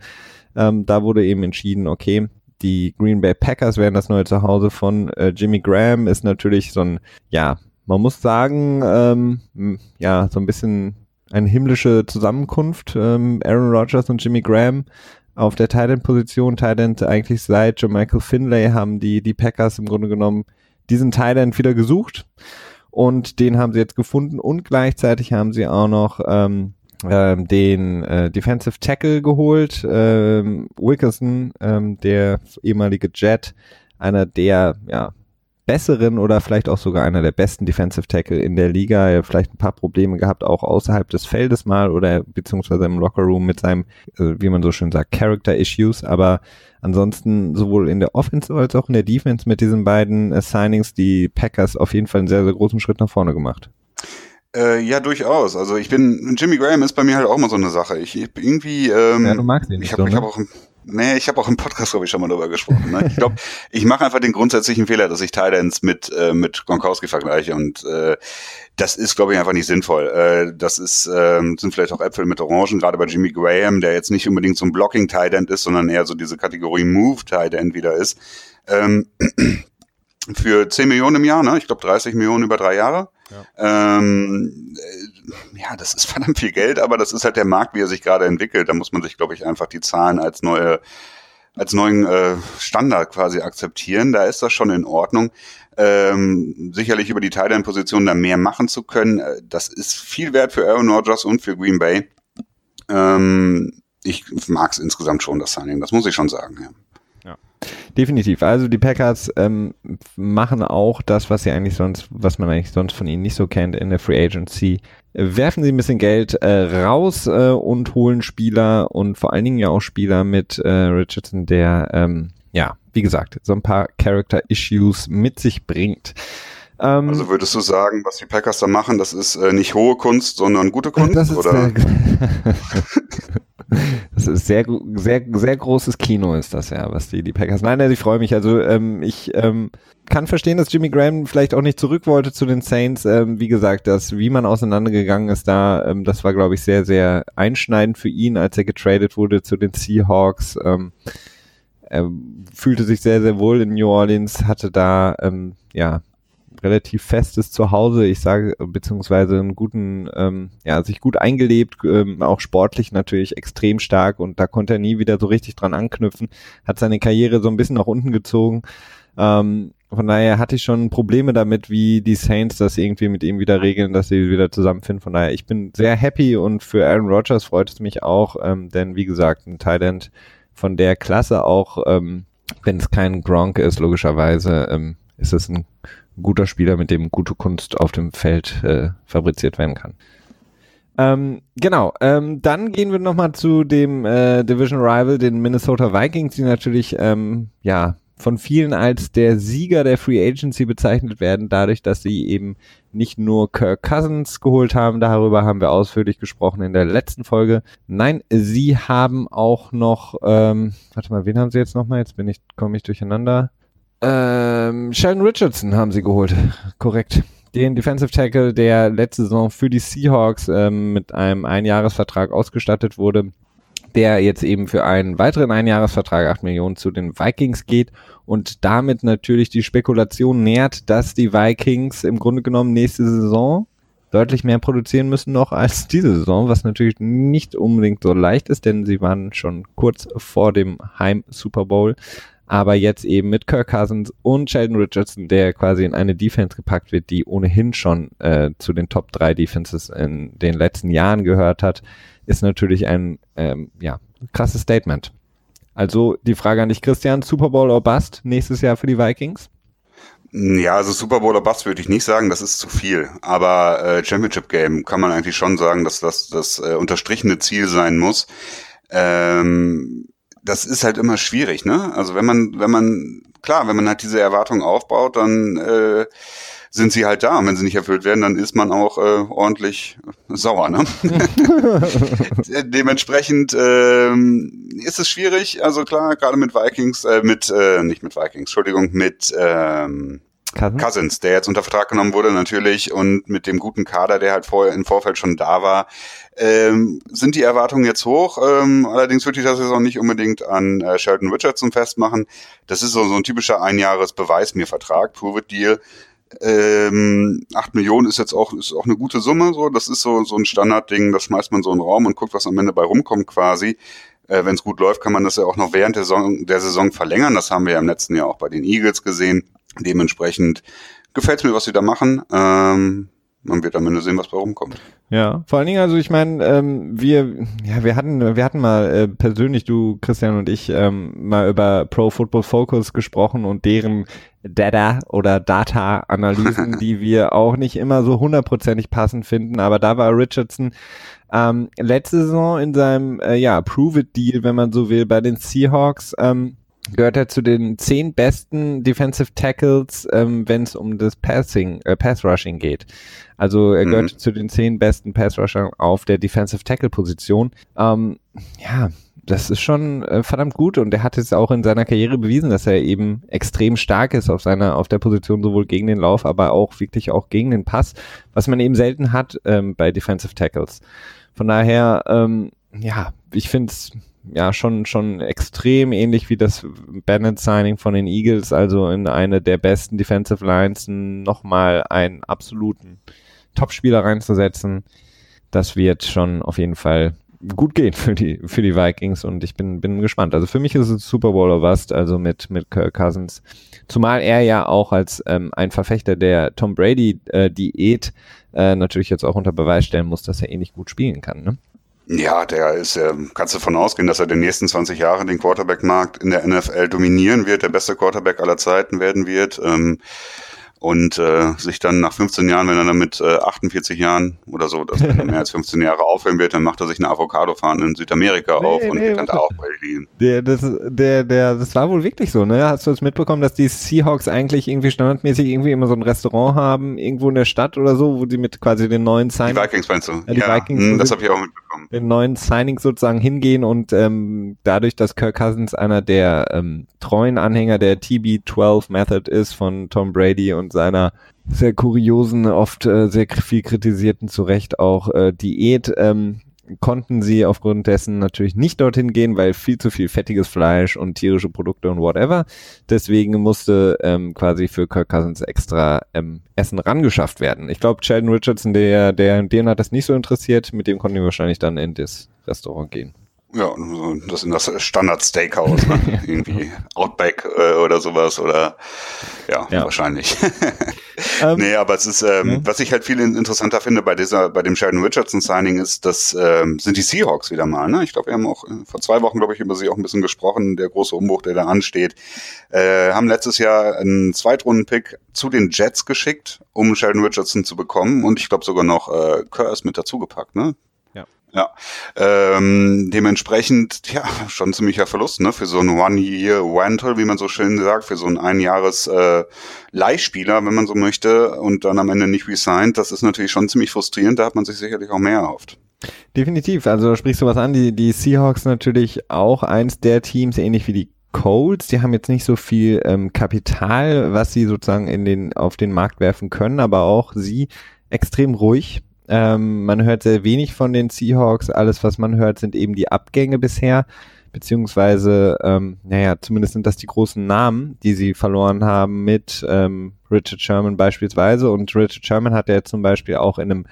Ähm, da wurde eben entschieden, okay, die Green Bay Packers werden das neue Zuhause von äh, Jimmy Graham. Ist natürlich so ein, ja, man muss sagen, ähm, ja, so ein bisschen eine himmlische Zusammenkunft. Ähm, Aaron Rodgers und Jimmy Graham auf der Tight End Position. Tight End eigentlich seit Joe Michael Finlay haben die, die Packers im Grunde genommen diesen End wieder gesucht. Und den haben sie jetzt gefunden und gleichzeitig haben sie auch noch ähm, ähm, den äh, Defensive Tackle geholt, ähm, Wilkerson, ähm, der ehemalige Jet, einer der ja, besseren oder vielleicht auch sogar einer der besten Defensive Tackle in der Liga. Vielleicht ein paar Probleme gehabt, auch außerhalb des Feldes mal oder beziehungsweise im Lockerroom mit seinem, äh, wie man so schön sagt, Character Issues. Aber ansonsten sowohl in der Offense als auch in der Defense mit diesen beiden äh, Signings die Packers auf jeden Fall einen sehr, sehr großen Schritt nach vorne gemacht. Äh, ja, durchaus. Also ich bin, Jimmy Graham ist bei mir halt auch mal so eine Sache. Ich, ich irgendwie, ähm, Ja, du magst ihn nicht ich habe so, ich ne? hab auch, nee, ich habe auch im Podcast glaube ich schon mal darüber gesprochen. Ne? Ich glaube, <laughs> ich mache einfach den grundsätzlichen Fehler, dass ich Titans mit äh, mit Gronkowski vergleiche und äh, das ist glaube ich einfach nicht sinnvoll. Äh, das ist ähm, sind vielleicht auch Äpfel mit Orangen, gerade bei Jimmy Graham, der jetzt nicht unbedingt so ein Blocking Titan ist, sondern eher so diese Kategorie Move Titan wieder ist. Ähm, <clears throat> für 10 Millionen im Jahr, ne? Ich glaube 30 Millionen über drei Jahre. Ähm, äh, ja, das ist <laughs> verdammt viel Geld, aber das ist halt der Markt, wie er sich gerade entwickelt. Da muss man sich, glaube ich, einfach die Zahlen als neue, als neuen äh, Standard quasi akzeptieren. Da ist das schon in Ordnung. Ähm, sicherlich über die Tight-End-Position da mehr machen zu können. äh, Das ist viel wert für Aaron Rodgers und für Green Bay. Ähm, ich mag es insgesamt schon, das Signing. Das muss ich schon sagen, ja. Definitiv. Also die Packers ähm, machen auch das, was sie eigentlich sonst, was man eigentlich sonst von ihnen nicht so kennt in der Free Agency. Werfen sie ein bisschen Geld äh, raus äh, und holen Spieler und vor allen Dingen ja auch Spieler mit äh, Richardson, der ähm, ja, wie gesagt, so ein paar Character Issues mit sich bringt. Ähm, Also würdest du sagen, was die Packers da machen, das ist äh, nicht hohe Kunst, sondern gute Kunst? das ist oder? Sehr, <laughs> das ist sehr, sehr, sehr großes Kino ist das ja, was die, die Packers. Nein, also ich freue mich. Also ähm, ich ähm, kann verstehen, dass Jimmy Graham vielleicht auch nicht zurück wollte zu den Saints. Ähm, wie gesagt, das, wie man auseinandergegangen ist da, ähm, das war, glaube ich, sehr, sehr einschneidend für ihn, als er getradet wurde zu den Seahawks. Ähm, er fühlte sich sehr, sehr wohl in New Orleans, hatte da ähm, ja relativ festes Zuhause, ich sage, beziehungsweise einen guten, ähm, ja, sich gut eingelebt, ähm, auch sportlich natürlich extrem stark und da konnte er nie wieder so richtig dran anknüpfen, hat seine Karriere so ein bisschen nach unten gezogen. Ähm, von daher hatte ich schon Probleme damit, wie die Saints das irgendwie mit ihm wieder regeln, dass sie wieder zusammenfinden. Von daher, ich bin sehr happy und für Aaron Rodgers freut es mich auch, ähm, denn wie gesagt, ein Thailand von der Klasse auch, ähm, wenn es kein Gronk ist, logischerweise, ähm, ist es ein guter Spieler, mit dem gute Kunst auf dem Feld äh, fabriziert werden kann. Ähm, genau, ähm, dann gehen wir nochmal zu dem äh, Division Rival, den Minnesota Vikings, die natürlich ähm, ja von vielen als der Sieger der Free Agency bezeichnet werden, dadurch, dass sie eben nicht nur Kirk Cousins geholt haben, darüber haben wir ausführlich gesprochen in der letzten Folge. Nein, sie haben auch noch, ähm, warte mal, wen haben sie jetzt nochmal? Jetzt bin ich, komme ich durcheinander. Ähm, Sheldon Richardson haben sie geholt, <laughs> korrekt. Den Defensive Tackle, der letzte Saison für die Seahawks ähm, mit einem Einjahresvertrag ausgestattet wurde, der jetzt eben für einen weiteren Einjahresvertrag 8 Millionen zu den Vikings geht und damit natürlich die Spekulation nährt, dass die Vikings im Grunde genommen nächste Saison deutlich mehr produzieren müssen noch als diese Saison, was natürlich nicht unbedingt so leicht ist, denn sie waren schon kurz vor dem Heim Super Bowl aber jetzt eben mit Kirk Cousins und Sheldon Richardson, der quasi in eine Defense gepackt wird, die ohnehin schon äh, zu den Top 3 Defenses in den letzten Jahren gehört hat, ist natürlich ein ähm, ja, krasses Statement. Also die Frage an dich, Christian, Super Bowl or Bust nächstes Jahr für die Vikings? Ja, also Super Bowl or Bust würde ich nicht sagen, das ist zu viel. Aber äh, Championship Game kann man eigentlich schon sagen, dass das das äh, unterstrichene Ziel sein muss. Ähm, das ist halt immer schwierig, ne? Also wenn man, wenn man, klar, wenn man halt diese Erwartungen aufbaut, dann äh, sind sie halt da. Und wenn sie nicht erfüllt werden, dann ist man auch äh, ordentlich sauer. Ne? <laughs> Dementsprechend ähm, ist es schwierig. Also klar, gerade mit Vikings, äh, mit, äh, nicht mit Vikings, Entschuldigung, mit ähm, Cousins? Cousins, der jetzt unter Vertrag genommen wurde natürlich und mit dem guten Kader, der halt vorher im Vorfeld schon da war, ähm, sind die Erwartungen jetzt hoch. Ähm, allerdings würde ich das jetzt auch nicht unbedingt an äh, Sheldon Richardson festmachen. Das ist so, so ein typischer Einjahres-Beweis mir Vertrag, Prove-It-Deal. Ähm, 8 Millionen ist jetzt auch, ist auch eine gute Summe, so. Das ist so, so ein Standardding, das schmeißt man so in den Raum und guckt, was am Ende bei rumkommt quasi. Äh, Wenn es gut läuft, kann man das ja auch noch während der Saison, der Saison verlängern. Das haben wir ja im letzten Jahr auch bei den Eagles gesehen. Dementsprechend gefällt es mir, was sie da machen. Ähm, man wird am Ende sehen, was bei rumkommt. Ja, vor allen Dingen, also ich meine, ähm, wir, ja, wir hatten, wir hatten mal äh, persönlich, du, Christian und ich, ähm, mal über Pro Football Focus gesprochen und deren Data oder Data-Analysen, <laughs> die wir auch nicht immer so hundertprozentig passend finden, aber da war Richardson ähm, letzte Saison in seinem, äh, ja, Prove-It-Deal, wenn man so will, bei den Seahawks, ähm, gehört er zu den zehn besten Defensive Tackles, ähm, wenn es um das Passing, äh, Pass Rushing geht. Also er gehört mhm. zu den zehn besten Pass Rushern auf der Defensive Tackle Position. Ähm, ja, das ist schon äh, verdammt gut und er hat es auch in seiner Karriere bewiesen, dass er eben extrem stark ist auf seiner, auf der Position sowohl gegen den Lauf, aber auch wirklich auch gegen den Pass, was man eben selten hat ähm, bei Defensive Tackles. Von daher, ähm, ja, ich finde es ja schon schon extrem ähnlich wie das Bennett Signing von den Eagles, also in eine der besten Defensive Lines nochmal einen absoluten Topspieler reinzusetzen. Das wird schon auf jeden Fall gut gehen für die für die Vikings und ich bin bin gespannt. Also für mich ist es Super Bowl or Bust, also mit mit Kirk Cousins, zumal er ja auch als ähm, ein Verfechter der Tom Brady äh, Diät äh, natürlich jetzt auch unter Beweis stellen muss, dass er eh gut spielen kann. Ne? Ja, der ist, äh, kannst du davon ausgehen, dass er den nächsten 20 Jahren den Quarterback-Markt in der NFL dominieren wird, der beste Quarterback aller Zeiten werden wird. Ähm, und äh, sich dann nach 15 Jahren, wenn er dann mit äh, 48 Jahren oder so, dass er mehr als 15 Jahre aufhören wird, dann macht er sich eine Avocado-Fahne in Südamerika nee, auf und nee, wird dann da auch Berlin. Der, das, der, der, das war wohl wirklich so, ne? Hast du es mitbekommen, dass die Seahawks eigentlich irgendwie standardmäßig irgendwie immer so ein Restaurant haben, irgendwo in der Stadt oder so, wo die mit quasi den neuen Signing... Die Vikings meinst du? Ja, die ja, Vikings. Mh, das habe ich auch mitbekommen. Den neuen Signing sozusagen hingehen und ähm, dadurch, dass Kirk Cousins einer der ähm, treuen Anhänger der TB12 Method ist von Tom Brady und seiner sehr kuriosen, oft äh, sehr viel kritisierten, zu Recht auch äh, Diät, ähm, konnten sie aufgrund dessen natürlich nicht dorthin gehen, weil viel zu viel fettiges Fleisch und tierische Produkte und whatever. Deswegen musste ähm, quasi für Kirk Cousins extra ähm, Essen rangeschafft werden. Ich glaube, Sheldon Richardson, der, der, den hat das nicht so interessiert, mit dem konnten wir wahrscheinlich dann in das Restaurant gehen. Ja, das in das Standard Steakhouse, ne? <laughs> irgendwie Outback äh, oder sowas oder ja, ja. wahrscheinlich. <laughs> ähm, nee, aber es ist, ähm, ja. was ich halt viel interessanter finde bei dieser, bei dem Sheldon Richardson Signing ist, das ähm, sind die Seahawks wieder mal. Ne? Ich glaube, wir haben auch äh, vor zwei Wochen, glaube ich, über sie auch ein bisschen gesprochen, der große Umbruch, der da ansteht. Äh, haben letztes Jahr einen Zweitrunden-Pick zu den Jets geschickt, um Sheldon Richardson zu bekommen und ich glaube sogar noch äh, Curse mit dazugepackt, ne? Ja, ähm, dementsprechend, ja, schon ziemlicher Verlust, ne, für so einen One-Year-Rental, wie man so schön sagt, für so einen Einjahres äh, wenn man so möchte, und dann am Ende nicht resigned, das ist natürlich schon ziemlich frustrierend, da hat man sich sicherlich auch mehr erhofft. Definitiv, also da sprichst du was an, die, die Seahawks natürlich auch eins der Teams, ähnlich wie die Colts, die haben jetzt nicht so viel ähm, Kapital, was sie sozusagen in den, auf den Markt werfen können, aber auch sie extrem ruhig ähm, man hört sehr wenig von den Seahawks. Alles, was man hört, sind eben die Abgänge bisher. Beziehungsweise, ähm, naja, zumindest sind das die großen Namen, die sie verloren haben mit ähm, Richard Sherman beispielsweise. Und Richard Sherman hat ja zum Beispiel auch in einem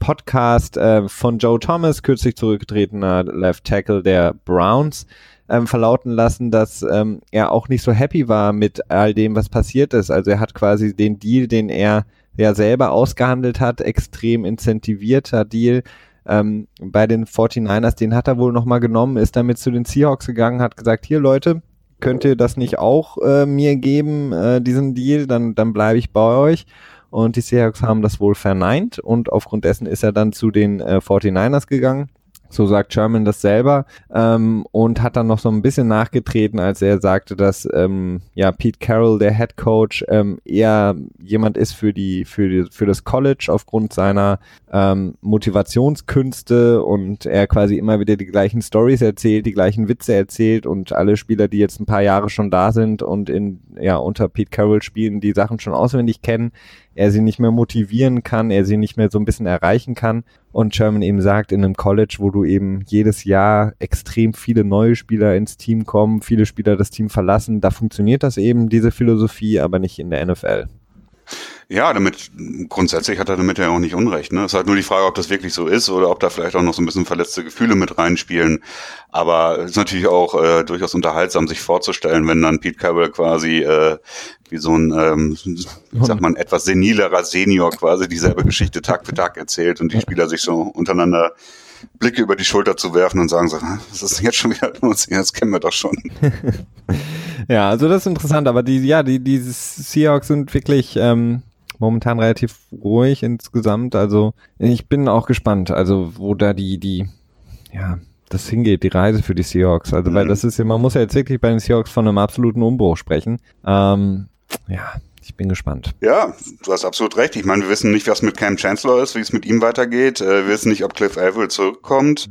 Podcast äh, von Joe Thomas, kürzlich zurückgetretener Left Tackle der Browns, ähm, verlauten lassen, dass ähm, er auch nicht so happy war mit all dem, was passiert ist. Also er hat quasi den Deal, den er ja selber ausgehandelt hat, extrem incentivierter Deal. Ähm, bei den 49ers, den hat er wohl nochmal genommen, ist damit zu den Seahawks gegangen, hat gesagt, hier Leute, könnt ihr das nicht auch äh, mir geben, äh, diesen Deal, dann, dann bleibe ich bei euch. Und die Seahawks haben das wohl verneint und aufgrund dessen ist er dann zu den äh, 49ers gegangen. So sagt Sherman das selber ähm, und hat dann noch so ein bisschen nachgetreten, als er sagte, dass ähm, ja Pete Carroll, der Head Coach, ähm, eher jemand ist für die für die für das College aufgrund seiner ähm, Motivationskünste und er quasi immer wieder die gleichen Stories erzählt, die gleichen Witze erzählt und alle Spieler, die jetzt ein paar Jahre schon da sind und in ja unter Pete Carroll spielen, die Sachen schon auswendig kennen, er sie nicht mehr motivieren kann, er sie nicht mehr so ein bisschen erreichen kann. Und Sherman eben sagt, in einem College, wo du eben jedes Jahr extrem viele neue Spieler ins Team kommen, viele Spieler das Team verlassen, da funktioniert das eben, diese Philosophie, aber nicht in der NFL. Ja, damit grundsätzlich hat er damit ja auch nicht Unrecht. Ne? Es ist halt nur die Frage, ob das wirklich so ist oder ob da vielleicht auch noch so ein bisschen verletzte Gefühle mit reinspielen. Aber es ist natürlich auch äh, durchaus unterhaltsam, sich vorzustellen, wenn dann Pete Carroll quasi äh, wie so ein, ähm, sag mal, etwas senilerer Senior quasi dieselbe Geschichte Tag für Tag erzählt und die Spieler sich so untereinander Blicke über die Schulter zu werfen und sagen so, was ist denn jetzt schon wieder los? Das kennen wir doch schon. <laughs> ja, also das ist interessant, aber die, ja, die, die Seahawks sind wirklich, ähm, momentan relativ ruhig insgesamt. Also ich bin auch gespannt, also wo da die, die, ja, das hingeht, die Reise für die Seahawks. Also, mhm. weil das ist ja, man muss ja jetzt wirklich bei den Seahawks von einem absoluten Umbruch sprechen. Ähm, ja, ich bin gespannt. Ja, du hast absolut recht. Ich meine, wir wissen nicht, was mit Cam Chancellor ist, wie es mit ihm weitergeht. Äh, wir wissen nicht, ob Cliff Averill zurückkommt.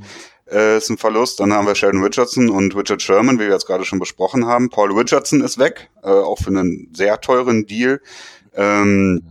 Äh, ist ein Verlust. Dann haben wir Sheldon Richardson und Richard Sherman, wie wir jetzt gerade schon besprochen haben. Paul Richardson ist weg, äh, auch für einen sehr teuren Deal. Ähm,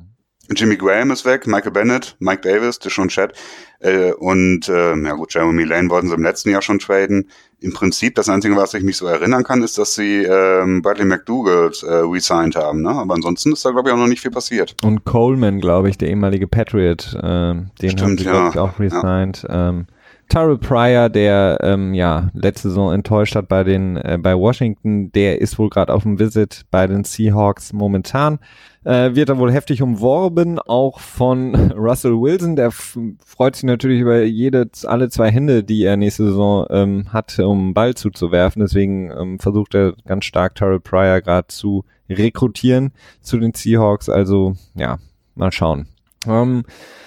Jimmy Graham ist weg, Michael Bennett, Mike Davis, Deshaun Chat äh, und äh, ja gut, Jeremy Lane wollten sie im letzten Jahr schon traden. Im Prinzip, das Einzige, was ich mich so erinnern kann, ist, dass sie ähm, Bradley McDougall äh, resigned haben. Ne? Aber ansonsten ist da, glaube ich, auch noch nicht viel passiert. Und Coleman, glaube ich, der ehemalige Patriot, äh, den Stimmt, haben sie, ja. ich, auch resigned. Ja. Ähm, Terrell Pryor, der ähm, ja letzte Saison enttäuscht hat bei den äh, bei Washington, der ist wohl gerade auf dem Visit bei den Seahawks momentan. Äh, wird da wohl heftig umworben, auch von <laughs> Russell Wilson. Der freut sich natürlich über jede, alle zwei Hände, die er nächste Saison ähm, hat, um Ball zuzuwerfen. Deswegen ähm, versucht er ganz stark Terrell Pryor gerade zu rekrutieren zu den Seahawks. Also ja, mal schauen. Ähm,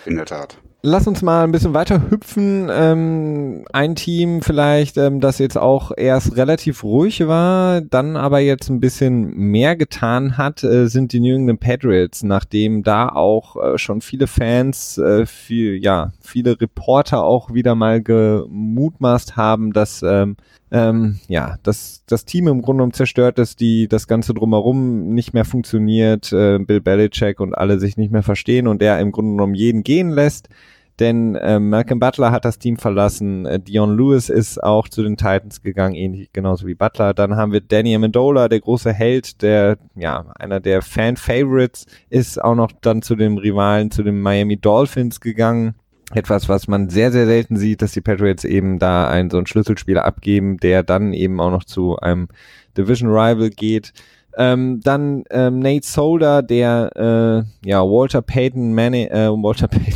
In der Tat lass uns mal ein bisschen weiter hüpfen. Ähm, ein Team vielleicht, ähm, das jetzt auch erst relativ ruhig war, dann aber jetzt ein bisschen mehr getan hat, äh, sind die New England Patriots, nachdem da auch äh, schon viele Fans, äh, viel, ja, viele Reporter auch wieder mal gemutmaßt haben, dass ähm, ähm, ja, dass das Team im Grunde genommen zerstört ist, die das Ganze drumherum nicht mehr funktioniert, äh, Bill Belichick und alle sich nicht mehr verstehen und er im Grunde genommen jeden gehen lässt. Denn äh, Malcolm Butler hat das Team verlassen, äh, Dion Lewis ist auch zu den Titans gegangen, ähnlich genauso wie Butler. Dann haben wir Danny Amendola, der große Held, der ja einer der Fan-Favorites, ist auch noch dann zu den Rivalen, zu den Miami Dolphins gegangen. Etwas, was man sehr, sehr selten sieht, dass die Patriots eben da einen so einen Schlüsselspieler abgeben, der dann eben auch noch zu einem Division Rival geht. Ähm, dann ähm, Nate Solder, der äh, ja Walter Payton Manning, äh, Walter <laughs> Payton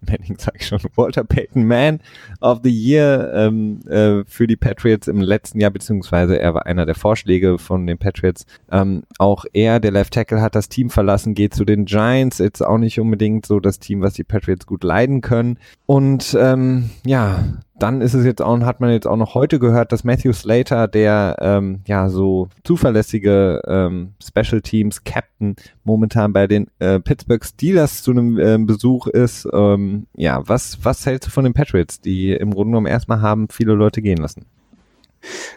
<laughs> Manning sag ich schon, Walter Payton Man of the Year ähm, äh, für die Patriots im letzten Jahr, beziehungsweise er war einer der Vorschläge von den Patriots. Ähm, auch er, der Left Tackle, hat das Team verlassen, geht zu den Giants. Jetzt auch nicht unbedingt so das Team, was die Patriots gut leiden können. Und ähm, ja, dann ist es jetzt auch, hat man jetzt auch noch heute gehört, dass Matthew Slater, der ähm, ja so zuverlässige ähm, Special Teams Captain momentan bei den äh, Pittsburgh Steelers zu einem äh, Besuch ist. Ähm, ja, was, was hältst du von den Patriots, die im Grunde genommen erstmal haben viele Leute gehen lassen?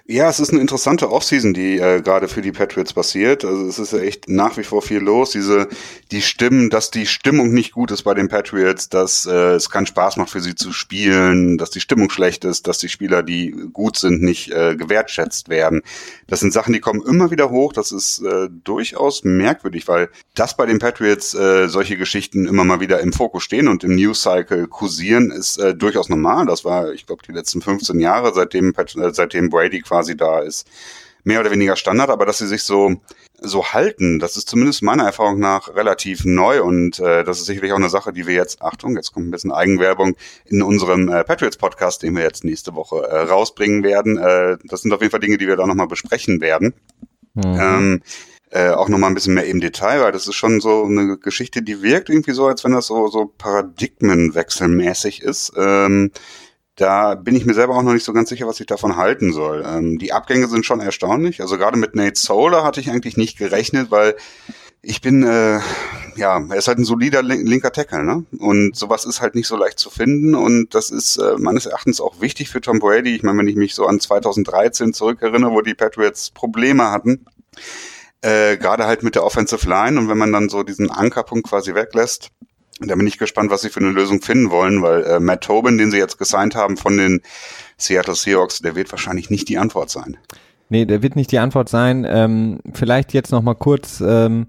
Ja, es ist eine interessante Offseason, die äh, gerade für die Patriots passiert. Also es ist echt nach wie vor viel los. Diese die Stimmen, dass die Stimmung nicht gut ist bei den Patriots, dass äh, es keinen Spaß macht für sie zu spielen, dass die Stimmung schlecht ist, dass die Spieler, die gut sind, nicht äh, gewertschätzt werden. Das sind Sachen, die kommen immer wieder hoch. Das ist äh, durchaus merkwürdig, weil das bei den Patriots äh, solche Geschichten immer mal wieder im Fokus stehen und im News Cycle kursieren, ist äh, durchaus normal. Das war, ich glaube, die letzten 15 Jahre, seitdem, äh, seitdem Brady quasi da ist, mehr oder weniger Standard, aber dass sie sich so so halten, das ist zumindest meiner Erfahrung nach relativ neu und äh, das ist sicherlich auch eine Sache, die wir jetzt, Achtung, jetzt kommt ein bisschen Eigenwerbung, in unserem äh, Patriots Podcast, den wir jetzt nächste Woche äh, rausbringen werden. Äh, das sind auf jeden Fall Dinge, die wir da nochmal besprechen werden. Mhm. Ähm, äh, auch nochmal ein bisschen mehr im Detail, weil das ist schon so eine Geschichte, die wirkt irgendwie so, als wenn das so, so paradigmenwechselmäßig ist. Ähm, da bin ich mir selber auch noch nicht so ganz sicher, was ich davon halten soll. Ähm, die Abgänge sind schon erstaunlich. Also gerade mit Nate Solar hatte ich eigentlich nicht gerechnet, weil ich bin, äh, ja, er ist halt ein solider linker Tackle, ne? Und sowas ist halt nicht so leicht zu finden und das ist äh, meines Erachtens auch wichtig für Tom Brady. Ich meine, wenn ich mich so an 2013 zurückerinnere, wo die Patriots Probleme hatten, äh, gerade halt mit der Offensive Line und wenn man dann so diesen Ankerpunkt quasi weglässt, da bin ich gespannt, was sie für eine Lösung finden wollen, weil äh, Matt Tobin, den sie jetzt gesigned haben von den Seattle Seahawks, der wird wahrscheinlich nicht die Antwort sein. Nee, der wird nicht die Antwort sein. Ähm, vielleicht jetzt noch mal kurz ähm,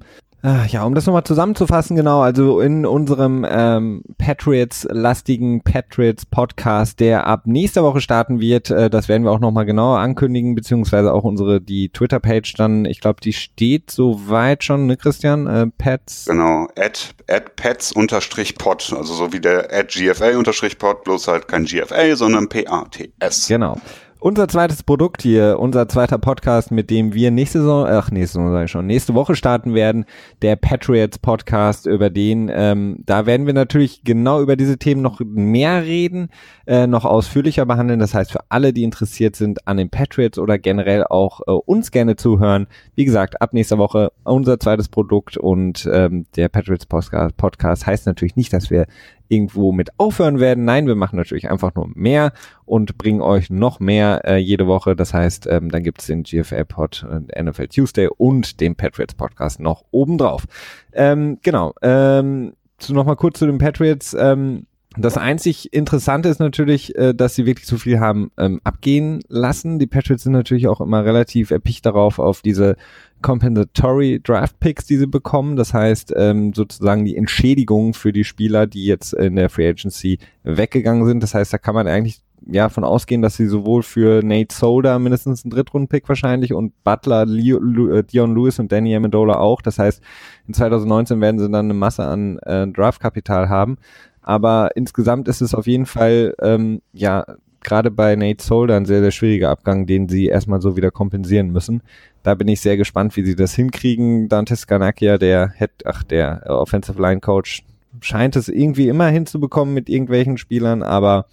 ja, um das nochmal zusammenzufassen, genau, also in unserem ähm, Patriots-lastigen Patriots-Podcast, der ab nächster Woche starten wird, äh, das werden wir auch nochmal genauer ankündigen, beziehungsweise auch unsere, die Twitter-Page dann, ich glaube, die steht soweit schon, ne Christian? Äh, Pets? Genau, at, at Pets unterstrich Pod, also so wie der at GFA unterstrich Pod, bloß halt kein GFA, sondern P-A-T-S. Genau. Unser zweites Produkt hier, unser zweiter Podcast, mit dem wir nächste Saison, ach nächste Saison sage ich schon, nächste Woche starten werden, der Patriots Podcast, über den, ähm, da werden wir natürlich genau über diese Themen noch mehr reden, äh, noch ausführlicher behandeln. Das heißt, für alle, die interessiert sind an den Patriots oder generell auch äh, uns gerne zuhören, wie gesagt, ab nächster Woche unser zweites Produkt und ähm, der Patriots Podcast, Podcast heißt natürlich nicht, dass wir irgendwo mit aufhören werden. Nein, wir machen natürlich einfach nur mehr und bringen euch noch mehr äh, jede Woche. Das heißt, ähm, dann gibt es den GFL-Pod, NFL Tuesday und den Patriots Podcast noch obendrauf. Ähm, genau. Ähm, so nochmal kurz zu den Patriots. Ähm, das einzig Interessante ist natürlich, äh, dass sie wirklich so viel haben ähm, abgehen lassen. Die Patriots sind natürlich auch immer relativ erpicht darauf, auf diese Compensatory Draft Picks, die sie bekommen. Das heißt, ähm, sozusagen die Entschädigung für die Spieler, die jetzt in der Free Agency weggegangen sind. Das heißt, da kann man eigentlich ja von ausgehen, dass sie sowohl für Nate Solder mindestens einen Drittrunden-Pick wahrscheinlich und Butler, Leo, äh, Dion Lewis und Danny Amendola auch. Das heißt, in 2019 werden sie dann eine Masse an äh, Draftkapital haben. Aber insgesamt ist es auf jeden Fall ähm, ja gerade bei Nate Solder ein sehr, sehr schwieriger Abgang, den sie erstmal so wieder kompensieren müssen. Da bin ich sehr gespannt, wie sie das hinkriegen. Dante Skanakia, der Head, ach, der Offensive Line Coach, scheint es irgendwie immer hinzubekommen mit irgendwelchen Spielern, aber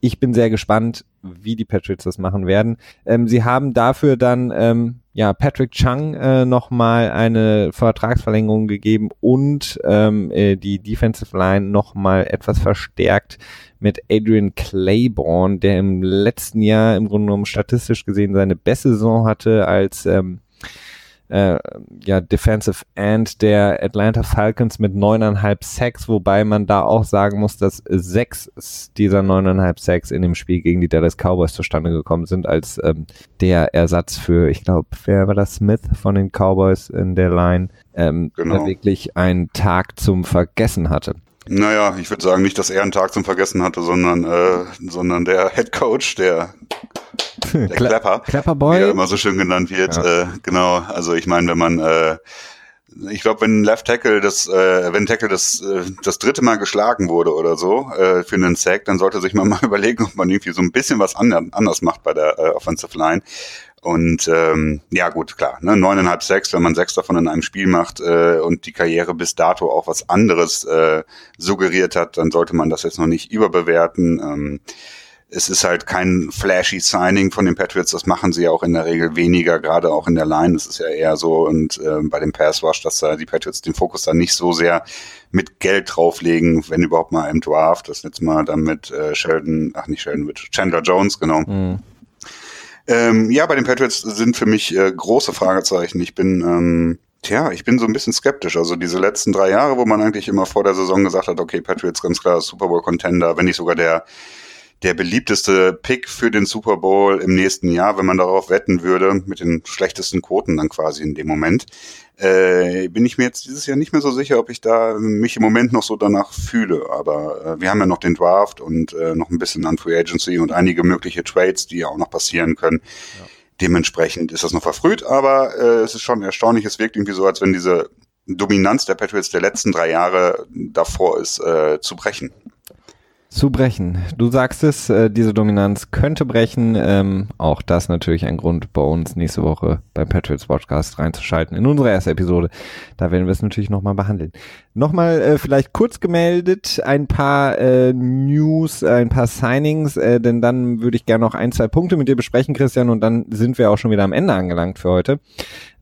ich bin sehr gespannt, wie die Patriots das machen werden. Ähm, sie haben dafür dann ähm, ja Patrick Chung äh, nochmal eine Vertragsverlängerung gegeben und ähm, äh, die Defensive Line nochmal etwas verstärkt mit Adrian Claiborne, der im letzten Jahr im Grunde genommen statistisch gesehen seine beste Saison hatte als ähm, äh, ja, Defensive End der Atlanta Falcons mit neuneinhalb Sacks, wobei man da auch sagen muss, dass sechs dieser neuneinhalb Sacks in dem Spiel gegen die Dallas Cowboys zustande gekommen sind, als ähm, der Ersatz für, ich glaube, wer war das, Smith von den Cowboys in der Line, ähm, genau. der wirklich einen Tag zum Vergessen hatte. Naja, ich würde sagen, nicht, dass er einen Tag zum Vergessen hatte, sondern, äh, sondern der Head Coach, der, der Klepper, Klepperboy. wie er immer so schön genannt wird. Ja. Äh, genau, also ich meine, wenn man äh, ich glaube, wenn Left Tackle das, äh, wenn Tackle das, äh, das dritte Mal geschlagen wurde oder so äh, für einen Sack, dann sollte sich man <laughs> mal überlegen, ob man irgendwie so ein bisschen was anders macht bei der äh, Offensive Line. Und ähm, ja gut, klar, ne, neuneinhalb sechs, wenn man sechs davon in einem Spiel macht äh, und die Karriere bis dato auch was anderes äh, suggeriert hat, dann sollte man das jetzt noch nicht überbewerten. Ähm, es ist halt kein flashy Signing von den Patriots, das machen sie ja auch in der Regel weniger, gerade auch in der Line. Das ist ja eher so und äh, bei dem Pass Rush, dass da die Patriots den Fokus da nicht so sehr mit Geld drauflegen, wenn überhaupt mal im Draft. Das letzte Mal dann mit äh, Sheldon, ach nicht Sheldon, mit Chandler Jones, genau. Mhm. Ähm, ja, bei den Patriots sind für mich äh, große Fragezeichen. Ich bin ähm, Tja, ich bin so ein bisschen skeptisch. Also diese letzten drei Jahre, wo man eigentlich immer vor der Saison gesagt hat, okay, Patriots ganz klar Super Bowl Contender, wenn nicht sogar der der beliebteste Pick für den Super Bowl im nächsten Jahr, wenn man darauf wetten würde, mit den schlechtesten Quoten dann quasi in dem Moment. Äh, bin ich mir jetzt dieses Jahr nicht mehr so sicher, ob ich da mich im Moment noch so danach fühle. Aber äh, wir haben ja noch den Draft und äh, noch ein bisschen an Free Agency und einige mögliche Trades, die ja auch noch passieren können. Ja. Dementsprechend ist das noch verfrüht, aber äh, es ist schon erstaunlich. Es wirkt irgendwie so, als wenn diese Dominanz der Patriots der letzten drei Jahre davor ist, äh, zu brechen zu brechen. Du sagst es, äh, diese Dominanz könnte brechen. Ähm, auch das natürlich ein Grund, bei uns nächste Woche beim Patriots Podcast reinzuschalten in unsere erste Episode. Da werden wir es natürlich nochmal behandeln. Nochmal äh, vielleicht kurz gemeldet, ein paar äh, News, äh, ein paar Signings, äh, denn dann würde ich gerne noch ein, zwei Punkte mit dir besprechen, Christian, und dann sind wir auch schon wieder am Ende angelangt für heute.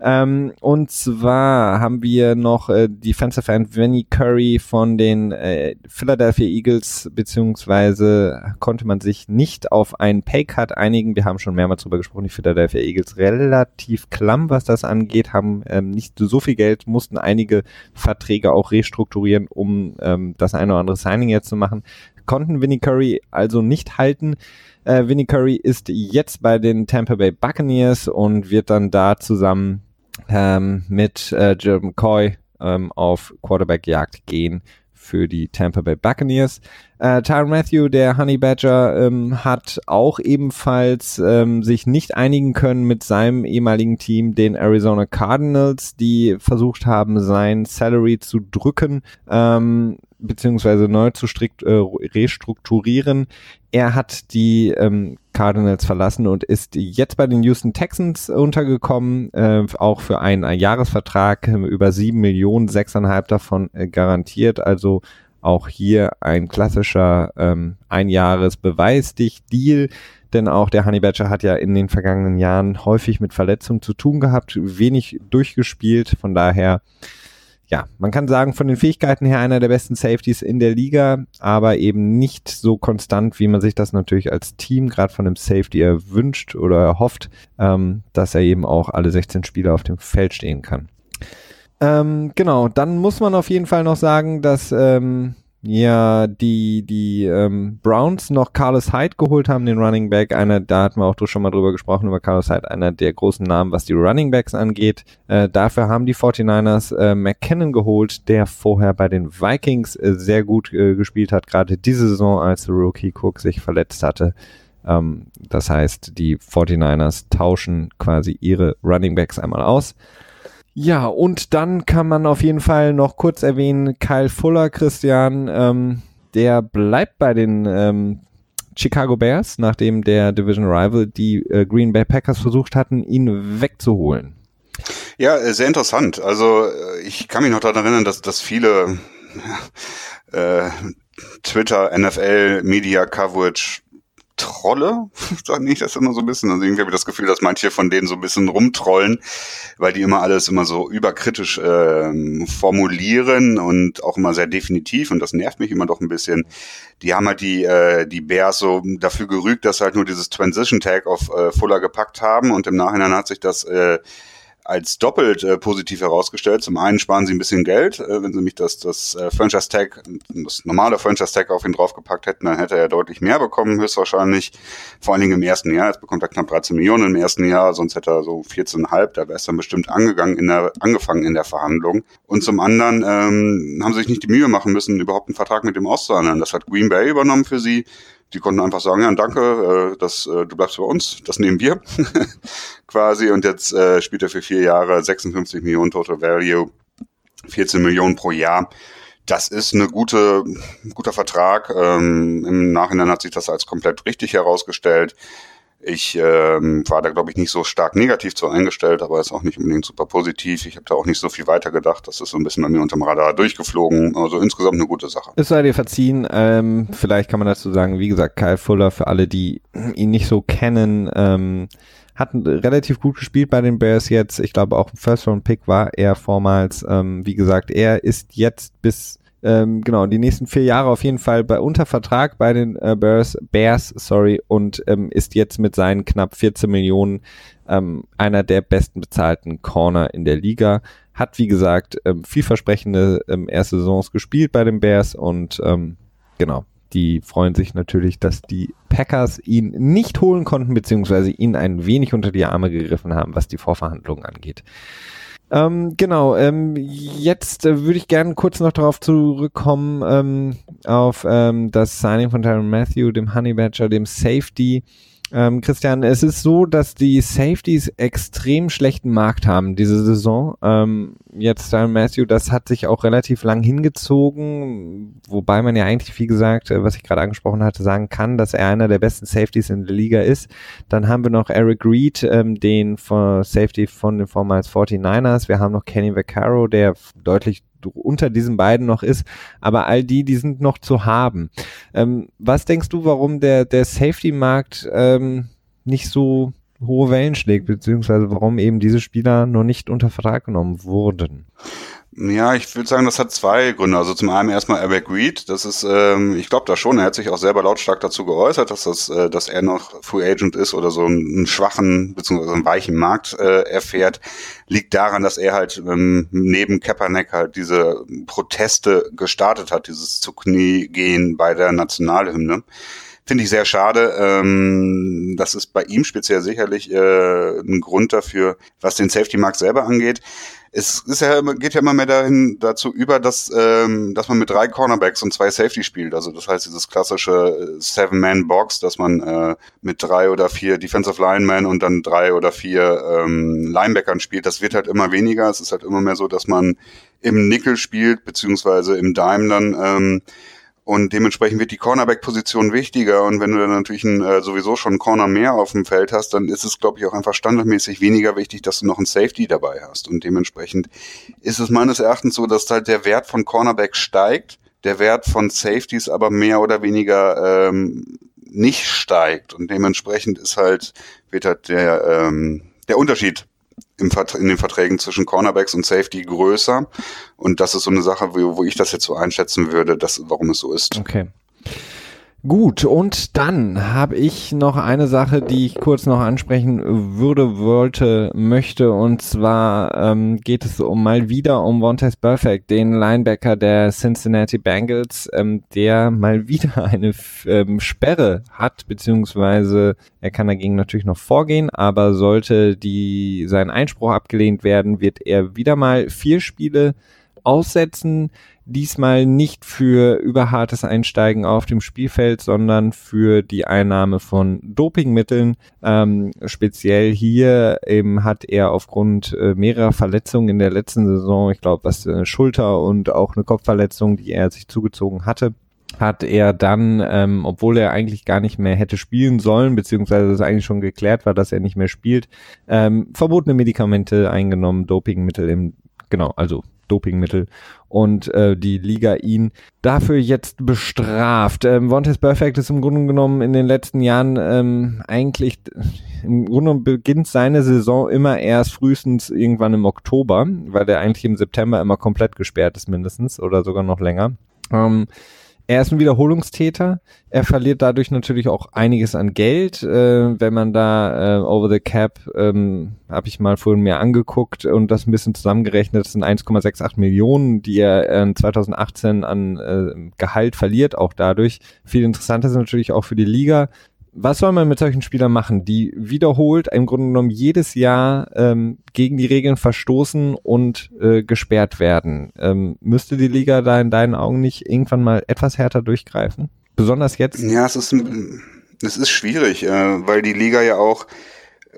Ähm, und zwar haben wir noch äh, Defensive End Vinnie Curry von den äh, Philadelphia Eagles, beziehungsweise konnte man sich nicht auf einen Paycut einigen. Wir haben schon mehrmals drüber gesprochen, die Philadelphia Eagles relativ klamm, was das angeht, haben ähm, nicht so viel Geld, mussten einige Verträge auch restrukturieren, um ähm, das eine oder andere Signing jetzt zu machen. Konnten Vinnie Curry also nicht halten. Äh, Vinnie Curry ist jetzt bei den Tampa Bay Buccaneers und wird dann da zusammen ähm, mit äh, Jim McCoy ähm, auf Quarterback-Jagd gehen für die Tampa Bay Buccaneers. Äh, Tyron Matthew, der Honey Badger, ähm, hat auch ebenfalls ähm, sich nicht einigen können mit seinem ehemaligen Team, den Arizona Cardinals, die versucht haben, sein Salary zu drücken. Ähm, beziehungsweise neu zu strikt, äh, restrukturieren. Er hat die ähm, Cardinals verlassen und ist jetzt bei den Houston Texans untergekommen, äh, auch für einen, einen Jahresvertrag äh, über sieben Millionen, sechseinhalb davon äh, garantiert. Also auch hier ein klassischer ähm, Einjahres-Beweisdich-Deal, denn auch der Honey Badger hat ja in den vergangenen Jahren häufig mit Verletzungen zu tun gehabt, wenig durchgespielt, von daher ja, man kann sagen, von den Fähigkeiten her einer der besten Safeties in der Liga, aber eben nicht so konstant, wie man sich das natürlich als Team gerade von einem Safety erwünscht oder erhofft, ähm, dass er eben auch alle 16 Spieler auf dem Feld stehen kann. Ähm, genau, dann muss man auf jeden Fall noch sagen, dass ähm, ja die die ähm, Browns noch Carlos Hyde geholt haben, den Running Back. Einer, da hatten wir auch schon mal drüber gesprochen über Carlos Hyde, einer der großen Namen, was die Running Backs angeht. Äh, dafür haben die 49ers äh, McKinnon geholt, der vorher bei den Vikings äh, sehr gut äh, gespielt hat, gerade diese Saison, als Rookie Cook sich verletzt hatte. Ähm, das heißt, die 49ers tauschen quasi ihre Running Backs einmal aus. Ja, und dann kann man auf jeden Fall noch kurz erwähnen, Kyle Fuller, Christian, ähm, der bleibt bei den ähm, Chicago Bears, nachdem der Division Rival die äh, Green Bay Packers versucht hatten, ihn wegzuholen. Ja, äh, sehr interessant. Also äh, ich kann mich noch daran erinnern, dass, dass viele <laughs> äh, Twitter, NFL, Media Coverage Trolle, <laughs> sage ich das immer so ein bisschen. Also irgendwie habe ich das Gefühl, dass manche von denen so ein bisschen rumtrollen, weil die immer alles immer so überkritisch ähm, formulieren und auch immer sehr definitiv und das nervt mich immer doch ein bisschen. Die haben halt die, äh, die Bears so dafür gerügt, dass halt nur dieses Transition Tag auf äh, Fuller gepackt haben und im Nachhinein hat sich das äh, als doppelt äh, positiv herausgestellt. Zum einen sparen sie ein bisschen Geld, äh, wenn sie mich das, das äh, Franchise Tag, das normale Franchise Tag auf ihn draufgepackt hätten, dann hätte er deutlich mehr bekommen, höchstwahrscheinlich. Vor allen Dingen im ersten Jahr. Jetzt bekommt er knapp 13 Millionen im ersten Jahr, sonst hätte er so 14,5. Da wäre es dann bestimmt angegangen in der, angefangen in der Verhandlung. Und zum anderen ähm, haben sie sich nicht die Mühe machen müssen, überhaupt einen Vertrag mit dem auszuhandeln. Das hat Green Bay übernommen für sie. Die konnten einfach sagen, ja, danke, äh, das, äh, du bleibst bei uns, das nehmen wir <laughs> quasi. Und jetzt äh, spielt er für vier Jahre 56 Millionen Total Value, 14 Millionen pro Jahr. Das ist eine gute, guter Vertrag. Ähm, Im Nachhinein hat sich das als komplett richtig herausgestellt. Ich ähm, war da, glaube ich, nicht so stark negativ zu eingestellt, aber ist auch nicht unbedingt super positiv. Ich habe da auch nicht so viel weiter gedacht. Das ist so ein bisschen bei mir unterm Radar durchgeflogen. Also insgesamt eine gute Sache. Es sei dir verziehen. Ähm, vielleicht kann man dazu sagen, wie gesagt, Kyle Fuller, für alle, die ihn nicht so kennen, ähm, hat relativ gut gespielt bei den Bears jetzt. Ich glaube, auch First-Round-Pick war er vormals. Ähm, wie gesagt, er ist jetzt bis ähm, genau, die nächsten vier Jahre auf jeden Fall bei Untervertrag bei den äh, Bears, Bears, sorry, und ähm, ist jetzt mit seinen knapp 14 Millionen ähm, einer der besten bezahlten Corner in der Liga. Hat, wie gesagt, ähm, vielversprechende ähm, erste Saisons gespielt bei den Bears und ähm, genau, die freuen sich natürlich, dass die Packers ihn nicht holen konnten, beziehungsweise ihn ein wenig unter die Arme gegriffen haben, was die Vorverhandlungen angeht. Ähm, genau, ähm, jetzt äh, würde ich gerne kurz noch darauf zurückkommen, ähm, auf ähm, das Signing von Tyron Matthew, dem Honey Badger, dem Safety. Ähm, Christian, es ist so, dass die Safeties extrem schlechten Markt haben diese Saison. Ähm, jetzt Tyron Matthew, das hat sich auch relativ lang hingezogen, wobei man ja eigentlich, wie gesagt, äh, was ich gerade angesprochen hatte, sagen kann, dass er einer der besten Safeties in der Liga ist. Dann haben wir noch Eric Reed, ähm, den von Safety von den vormals 49ers. Wir haben noch Kenny Vaccaro, der deutlich unter diesen beiden noch ist, aber all die, die sind noch zu haben. Ähm, was denkst du, warum der, der Safety-Markt ähm, nicht so hohe Wellen schlägt, beziehungsweise warum eben diese Spieler noch nicht unter Vertrag genommen wurden? Ja, ich würde sagen, das hat zwei Gründe. Also zum einen erstmal Eric Reed, das ist, ähm, ich glaube da schon, er hat sich auch selber lautstark dazu geäußert, dass das, äh, dass er noch Free Agent ist oder so einen schwachen beziehungsweise einen weichen Markt äh, erfährt, liegt daran, dass er halt ähm, neben Kaepernick halt diese Proteste gestartet hat, dieses zu Knie gehen bei der Nationalhymne. Finde ich sehr schade. Ähm, das ist bei ihm speziell sicherlich äh, ein Grund dafür, was den Safety-Markt selber angeht es ist ja, geht ja immer mehr dahin dazu über, dass, ähm, dass man mit drei Cornerbacks und zwei Safety spielt. Also das heißt dieses klassische äh, Seven-Man-Box, dass man äh, mit drei oder vier Defensive Linemen und dann drei oder vier ähm, Linebackern spielt. Das wird halt immer weniger. Es ist halt immer mehr so, dass man im Nickel spielt, beziehungsweise im Dime dann. Ähm, und dementsprechend wird die Cornerback-Position wichtiger. Und wenn du dann natürlich ein, äh, sowieso schon einen Corner mehr auf dem Feld hast, dann ist es, glaube ich, auch einfach standardmäßig weniger wichtig, dass du noch einen Safety dabei hast. Und dementsprechend ist es meines Erachtens so, dass halt der Wert von Cornerback steigt, der Wert von Safeties aber mehr oder weniger ähm, nicht steigt. Und dementsprechend ist halt, wird halt der, ähm, der Unterschied im in den Verträgen zwischen Cornerbacks und Safety größer. Und das ist so eine Sache, wo, wo ich das jetzt so einschätzen würde, dass, warum es so ist. Okay. Gut, und dann habe ich noch eine Sache, die ich kurz noch ansprechen würde, wollte, möchte, und zwar ähm, geht es um mal wieder um Vontaze Perfect, den Linebacker der Cincinnati Bengals, ähm, der mal wieder <laughs> eine ähm, Sperre hat, beziehungsweise er kann dagegen natürlich noch vorgehen, aber sollte die sein Einspruch abgelehnt werden, wird er wieder mal vier Spiele aussetzen diesmal nicht für überhartes Einsteigen auf dem Spielfeld, sondern für die Einnahme von Dopingmitteln. Ähm, speziell hier eben hat er aufgrund äh, mehrerer Verletzungen in der letzten Saison, ich glaube, was eine Schulter und auch eine Kopfverletzung, die er sich zugezogen hatte, hat er dann, ähm, obwohl er eigentlich gar nicht mehr hätte spielen sollen, beziehungsweise es eigentlich schon geklärt war, dass er nicht mehr spielt, ähm, verbotene Medikamente eingenommen, Dopingmittel im, genau, also Dopingmittel und äh, die Liga ihn dafür jetzt bestraft. Ähm, Vontaze Perfect ist im Grunde genommen in den letzten Jahren ähm, eigentlich im Grunde beginnt seine Saison immer erst frühestens irgendwann im Oktober, weil der eigentlich im September immer komplett gesperrt ist mindestens oder sogar noch länger. Ähm, er ist ein Wiederholungstäter. Er verliert dadurch natürlich auch einiges an Geld. Äh, wenn man da äh, over the cap, ähm, habe ich mal vorhin mir angeguckt und das ein bisschen zusammengerechnet, das sind 1,68 Millionen, die er äh, 2018 an äh, Gehalt verliert, auch dadurch. Viel interessanter ist natürlich auch für die Liga, was soll man mit solchen Spielern machen, die wiederholt im Grunde genommen jedes Jahr ähm, gegen die Regeln verstoßen und äh, gesperrt werden? Ähm, müsste die Liga da in deinen Augen nicht irgendwann mal etwas härter durchgreifen? Besonders jetzt? Ja, es ist, es ist schwierig, äh, weil die Liga ja auch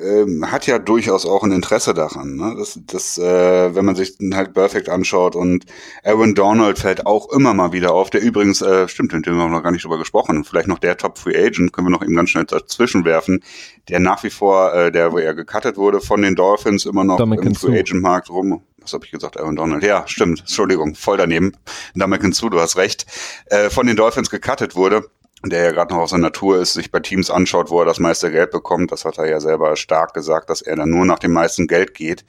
ähm, hat ja durchaus auch ein Interesse daran. Ne? Das, das, äh, wenn man sich halt Perfect anschaut und Aaron Donald fällt auch immer mal wieder auf, der übrigens, äh, stimmt, den haben wir noch gar nicht drüber gesprochen, vielleicht noch der Top Free Agent, können wir noch eben ganz schnell dazwischen werfen, der nach wie vor, äh, der, wo er gecuttet wurde von den Dolphins, immer noch Dominic im Free Agent Markt rum. Was habe ich gesagt, Aaron Donald? Ja, stimmt, Entschuldigung, voll daneben. Damit hinzu, du hast recht. Äh, von den Dolphins gecuttet wurde der ja gerade noch aus der Natur ist, sich bei Teams anschaut, wo er das meiste Geld bekommt. Das hat er ja selber stark gesagt, dass er dann nur nach dem meisten Geld geht.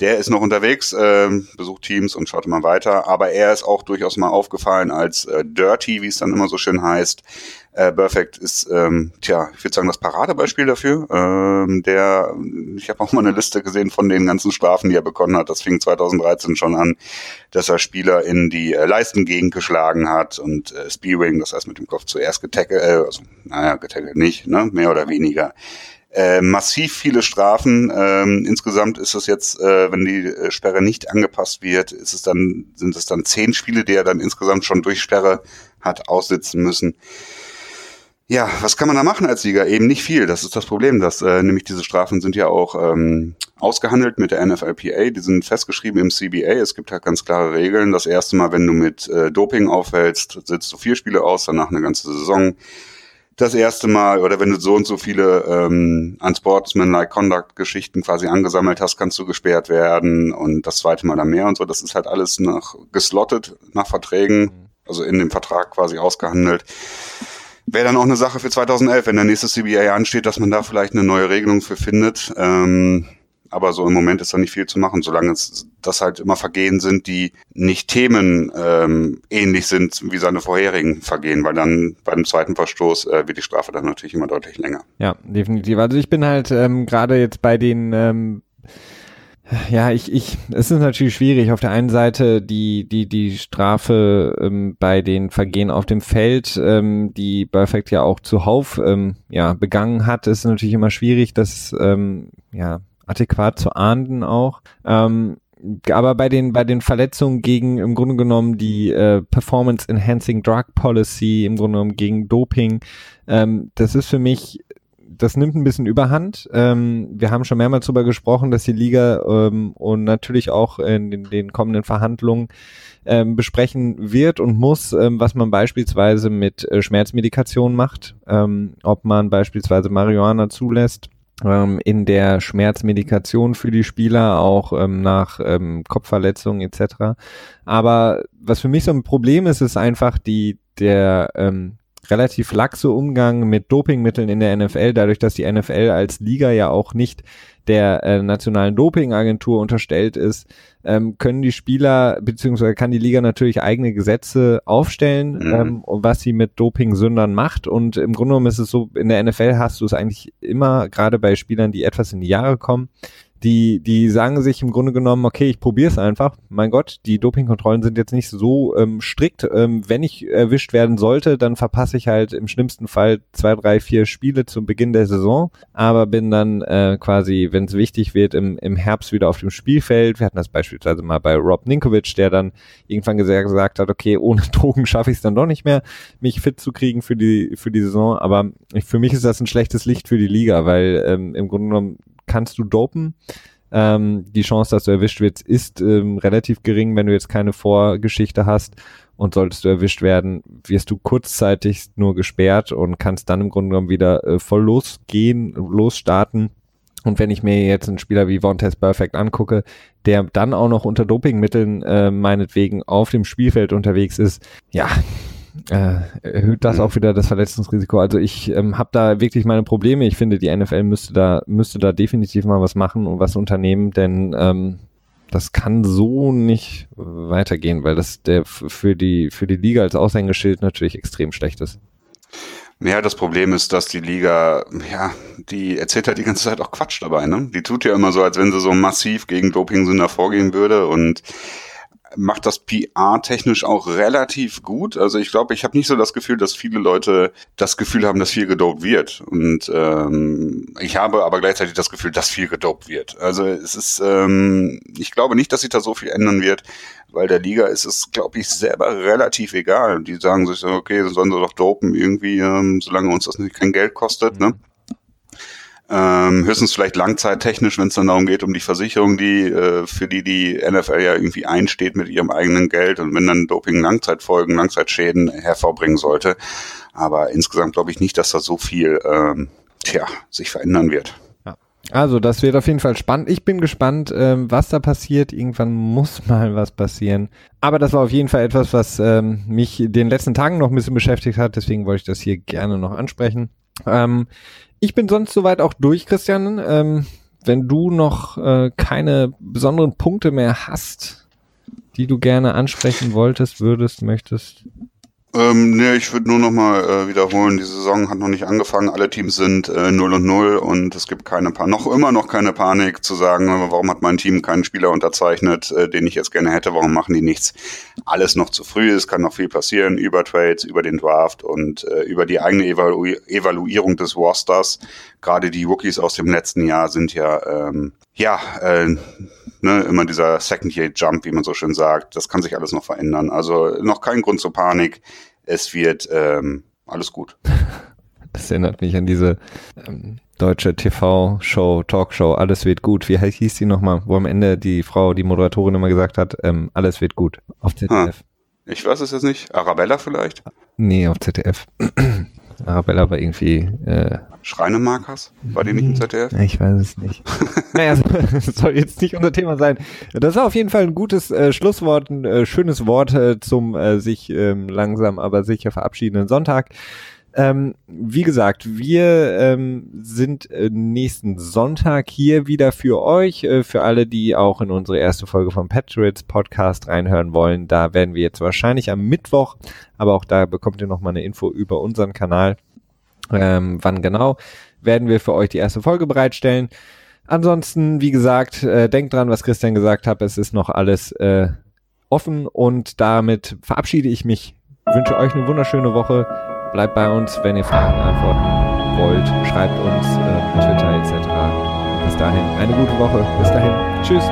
Der ist noch unterwegs, äh, besucht Teams und schaut immer weiter, aber er ist auch durchaus mal aufgefallen als äh, Dirty, wie es dann immer so schön heißt. Äh, Perfect ist, ähm, tja, ich würde sagen, das Paradebeispiel dafür. Ähm, der, ich habe auch mal eine Liste gesehen von den ganzen Strafen, die er bekommen hat. Das fing 2013 schon an, dass er Spieler in die äh, Leistengegend geschlagen hat und äh, Spearing, das heißt mit dem Kopf zuerst getackelt, äh, also naja, getackelt nicht, ne, mehr oder weniger äh, massiv viele Strafen. Ähm, insgesamt ist es jetzt, äh, wenn die äh, Sperre nicht angepasst wird, ist es dann, sind es dann zehn Spiele, die er dann insgesamt schon durch Sperre hat aussitzen müssen. Ja, was kann man da machen als Liga? Eben nicht viel. Das ist das Problem. dass äh, nämlich diese Strafen sind ja auch ähm, ausgehandelt mit der NFLPA. Die sind festgeschrieben im CBA. Es gibt halt ganz klare Regeln. Das erste Mal, wenn du mit äh, Doping aufhältst, sitzt du vier Spiele aus, danach eine ganze Saison das erste Mal oder wenn du so und so viele ähm, Unsportsmanlike Conduct Geschichten quasi angesammelt hast, kannst du gesperrt werden und das zweite Mal dann mehr und so. Das ist halt alles nach geslottet nach Verträgen, also in dem Vertrag quasi ausgehandelt. Wäre dann auch eine Sache für 2011, wenn der nächste CBA ansteht, dass man da vielleicht eine neue Regelung für findet. Ähm, aber so im Moment ist da nicht viel zu machen, solange es das halt immer Vergehen sind, die nicht Themen ähm, ähnlich sind wie seine vorherigen Vergehen, weil dann beim zweiten Verstoß äh, wird die Strafe dann natürlich immer deutlich länger. Ja, definitiv. Also ich bin halt ähm, gerade jetzt bei den ähm, ja, ich, ich, es ist natürlich schwierig. Auf der einen Seite die, die, die Strafe ähm, bei den Vergehen auf dem Feld, ähm, die Perfect ja auch zuhauf ähm, ja, begangen hat, ist natürlich immer schwierig, dass ähm, ja, adäquat zu ahnden auch. Ähm, aber bei den bei den Verletzungen gegen im Grunde genommen die äh, Performance Enhancing Drug Policy im Grunde genommen gegen Doping ähm, das ist für mich das nimmt ein bisschen Überhand. Ähm, wir haben schon mehrmals darüber gesprochen, dass die Liga ähm, und natürlich auch in den, den kommenden Verhandlungen ähm, besprechen wird und muss, ähm, was man beispielsweise mit äh, Schmerzmedikation macht, ähm, ob man beispielsweise Marihuana zulässt ähm, in der Schmerzmedikation für die Spieler, auch ähm, nach ähm, Kopfverletzungen etc. Aber was für mich so ein Problem ist, ist einfach die der ähm, relativ laxe Umgang mit Dopingmitteln in der NFL, dadurch, dass die NFL als Liga ja auch nicht der äh, nationalen Dopingagentur unterstellt ist, ähm, können die Spieler beziehungsweise kann die Liga natürlich eigene Gesetze aufstellen, mhm. ähm, was sie mit Doping-Sündern macht. Und im Grunde genommen ist es so, in der NFL hast du es eigentlich immer, gerade bei Spielern, die etwas in die Jahre kommen, die, die sagen sich im Grunde genommen, okay, ich probiere es einfach. Mein Gott, die Dopingkontrollen sind jetzt nicht so ähm, strikt. Ähm, wenn ich erwischt werden sollte, dann verpasse ich halt im schlimmsten Fall zwei, drei, vier Spiele zum Beginn der Saison, aber bin dann äh, quasi, wenn es wichtig wird, im, im Herbst wieder auf dem Spielfeld. Wir hatten das beispielsweise mal bei Rob Ninkovic, der dann irgendwann gesagt, gesagt hat, okay, ohne <laughs> Drogen schaffe ich es dann doch nicht mehr, mich fit zu kriegen für die, für die Saison. Aber ich, für mich ist das ein schlechtes Licht für die Liga, weil ähm, im Grunde genommen kannst du dopen. Ähm, die Chance, dass du erwischt wirst, ist ähm, relativ gering, wenn du jetzt keine Vorgeschichte hast. Und solltest du erwischt werden, wirst du kurzzeitig nur gesperrt und kannst dann im Grunde genommen wieder äh, voll losgehen, losstarten. Und wenn ich mir jetzt einen Spieler wie Von Test Perfect angucke, der dann auch noch unter Dopingmitteln äh, meinetwegen auf dem Spielfeld unterwegs ist, ja, äh, erhöht das auch wieder das Verletzungsrisiko. Also ich ähm, habe da wirklich meine Probleme. Ich finde, die NFL müsste da müsste da definitiv mal was machen und was unternehmen, denn ähm, das kann so nicht weitergehen, weil das der für die, für die Liga als Aushängeschild natürlich extrem schlecht ist. Ja, das Problem ist, dass die Liga, ja, die erzählt halt die ganze Zeit auch Quatsch dabei, ne? Die tut ja immer so, als wenn sie so massiv gegen Doping-Sünder vorgehen würde und macht das PR-technisch auch relativ gut. Also ich glaube, ich habe nicht so das Gefühl, dass viele Leute das Gefühl haben, dass viel gedopt wird. Und ähm, ich habe aber gleichzeitig das Gefühl, dass viel gedopt wird. Also es ist, ähm, ich glaube nicht, dass sich da so viel ändern wird, weil der Liga ist es, glaube ich, selber relativ egal. Die sagen sich, okay, sollen sie doch dopen irgendwie, ähm, solange uns das nicht kein Geld kostet. Ne? Ähm, höchstens vielleicht langzeittechnisch, wenn es dann darum geht, um die Versicherung, die äh, für die die NFL ja irgendwie einsteht mit ihrem eigenen Geld und wenn dann Doping Langzeitfolgen, Langzeitschäden hervorbringen sollte. Aber insgesamt glaube ich nicht, dass da so viel ähm, tja, sich verändern wird. Also, das wird auf jeden Fall spannend. Ich bin gespannt, ähm, was da passiert. Irgendwann muss <laughs> mal was passieren. Aber das war auf jeden Fall etwas, was ähm, mich den letzten Tagen noch ein bisschen beschäftigt hat. Deswegen wollte ich das hier gerne noch ansprechen. Ähm, ich bin sonst soweit auch durch, Christian. Ähm, wenn du noch äh, keine besonderen Punkte mehr hast, die du gerne ansprechen wolltest, würdest, möchtest. Ähm, nee, ich würde nur noch mal äh, wiederholen, die Saison hat noch nicht angefangen, alle Teams sind äh, 0 und 0 und es gibt keine pa noch immer noch keine Panik zu sagen, warum hat mein Team keinen Spieler unterzeichnet, äh, den ich jetzt gerne hätte, warum machen die nichts? Alles noch zu früh, es kann noch viel passieren über Trades, über den Draft und äh, über die eigene Evalu Evaluierung des Rosters. Gerade die Rookies aus dem letzten Jahr sind ja ähm, ja, äh, ne, immer dieser Second-Year-Jump, wie man so schön sagt, das kann sich alles noch verändern. Also noch kein Grund zur Panik. Es wird ähm, alles gut. <laughs> Das erinnert mich an diese ähm, deutsche TV-Show, Talkshow, alles wird gut. Wie hieß die nochmal? Wo am Ende die Frau, die Moderatorin immer gesagt hat, ähm, alles wird gut. Auf ZDF. Ah, ich weiß es jetzt nicht. Arabella vielleicht? Nee, auf ZDF. Arabella war irgendwie. Äh, Schreinemarkers? War die nicht im ZDF? Ich weiß es nicht. <laughs> naja, das <laughs> soll jetzt nicht unser Thema sein. Das war auf jeden Fall ein gutes äh, Schlusswort, ein äh, schönes Wort äh, zum äh, sich ähm, langsam aber sicher verabschiedenden Sonntag. Ähm, wie gesagt, wir ähm, sind äh, nächsten Sonntag hier wieder für euch, äh, für alle, die auch in unsere erste Folge vom Patriots Podcast reinhören wollen. Da werden wir jetzt wahrscheinlich am Mittwoch, aber auch da bekommt ihr nochmal eine Info über unseren Kanal. Ähm, wann genau werden wir für euch die erste Folge bereitstellen. Ansonsten, wie gesagt, äh, denkt dran, was Christian gesagt hat. Es ist noch alles äh, offen und damit verabschiede ich mich. Wünsche euch eine wunderschöne Woche. Bleibt bei uns, wenn ihr Fragen antworten wollt. Schreibt uns äh, Twitter etc. Bis dahin eine gute Woche. Bis dahin. Tschüss.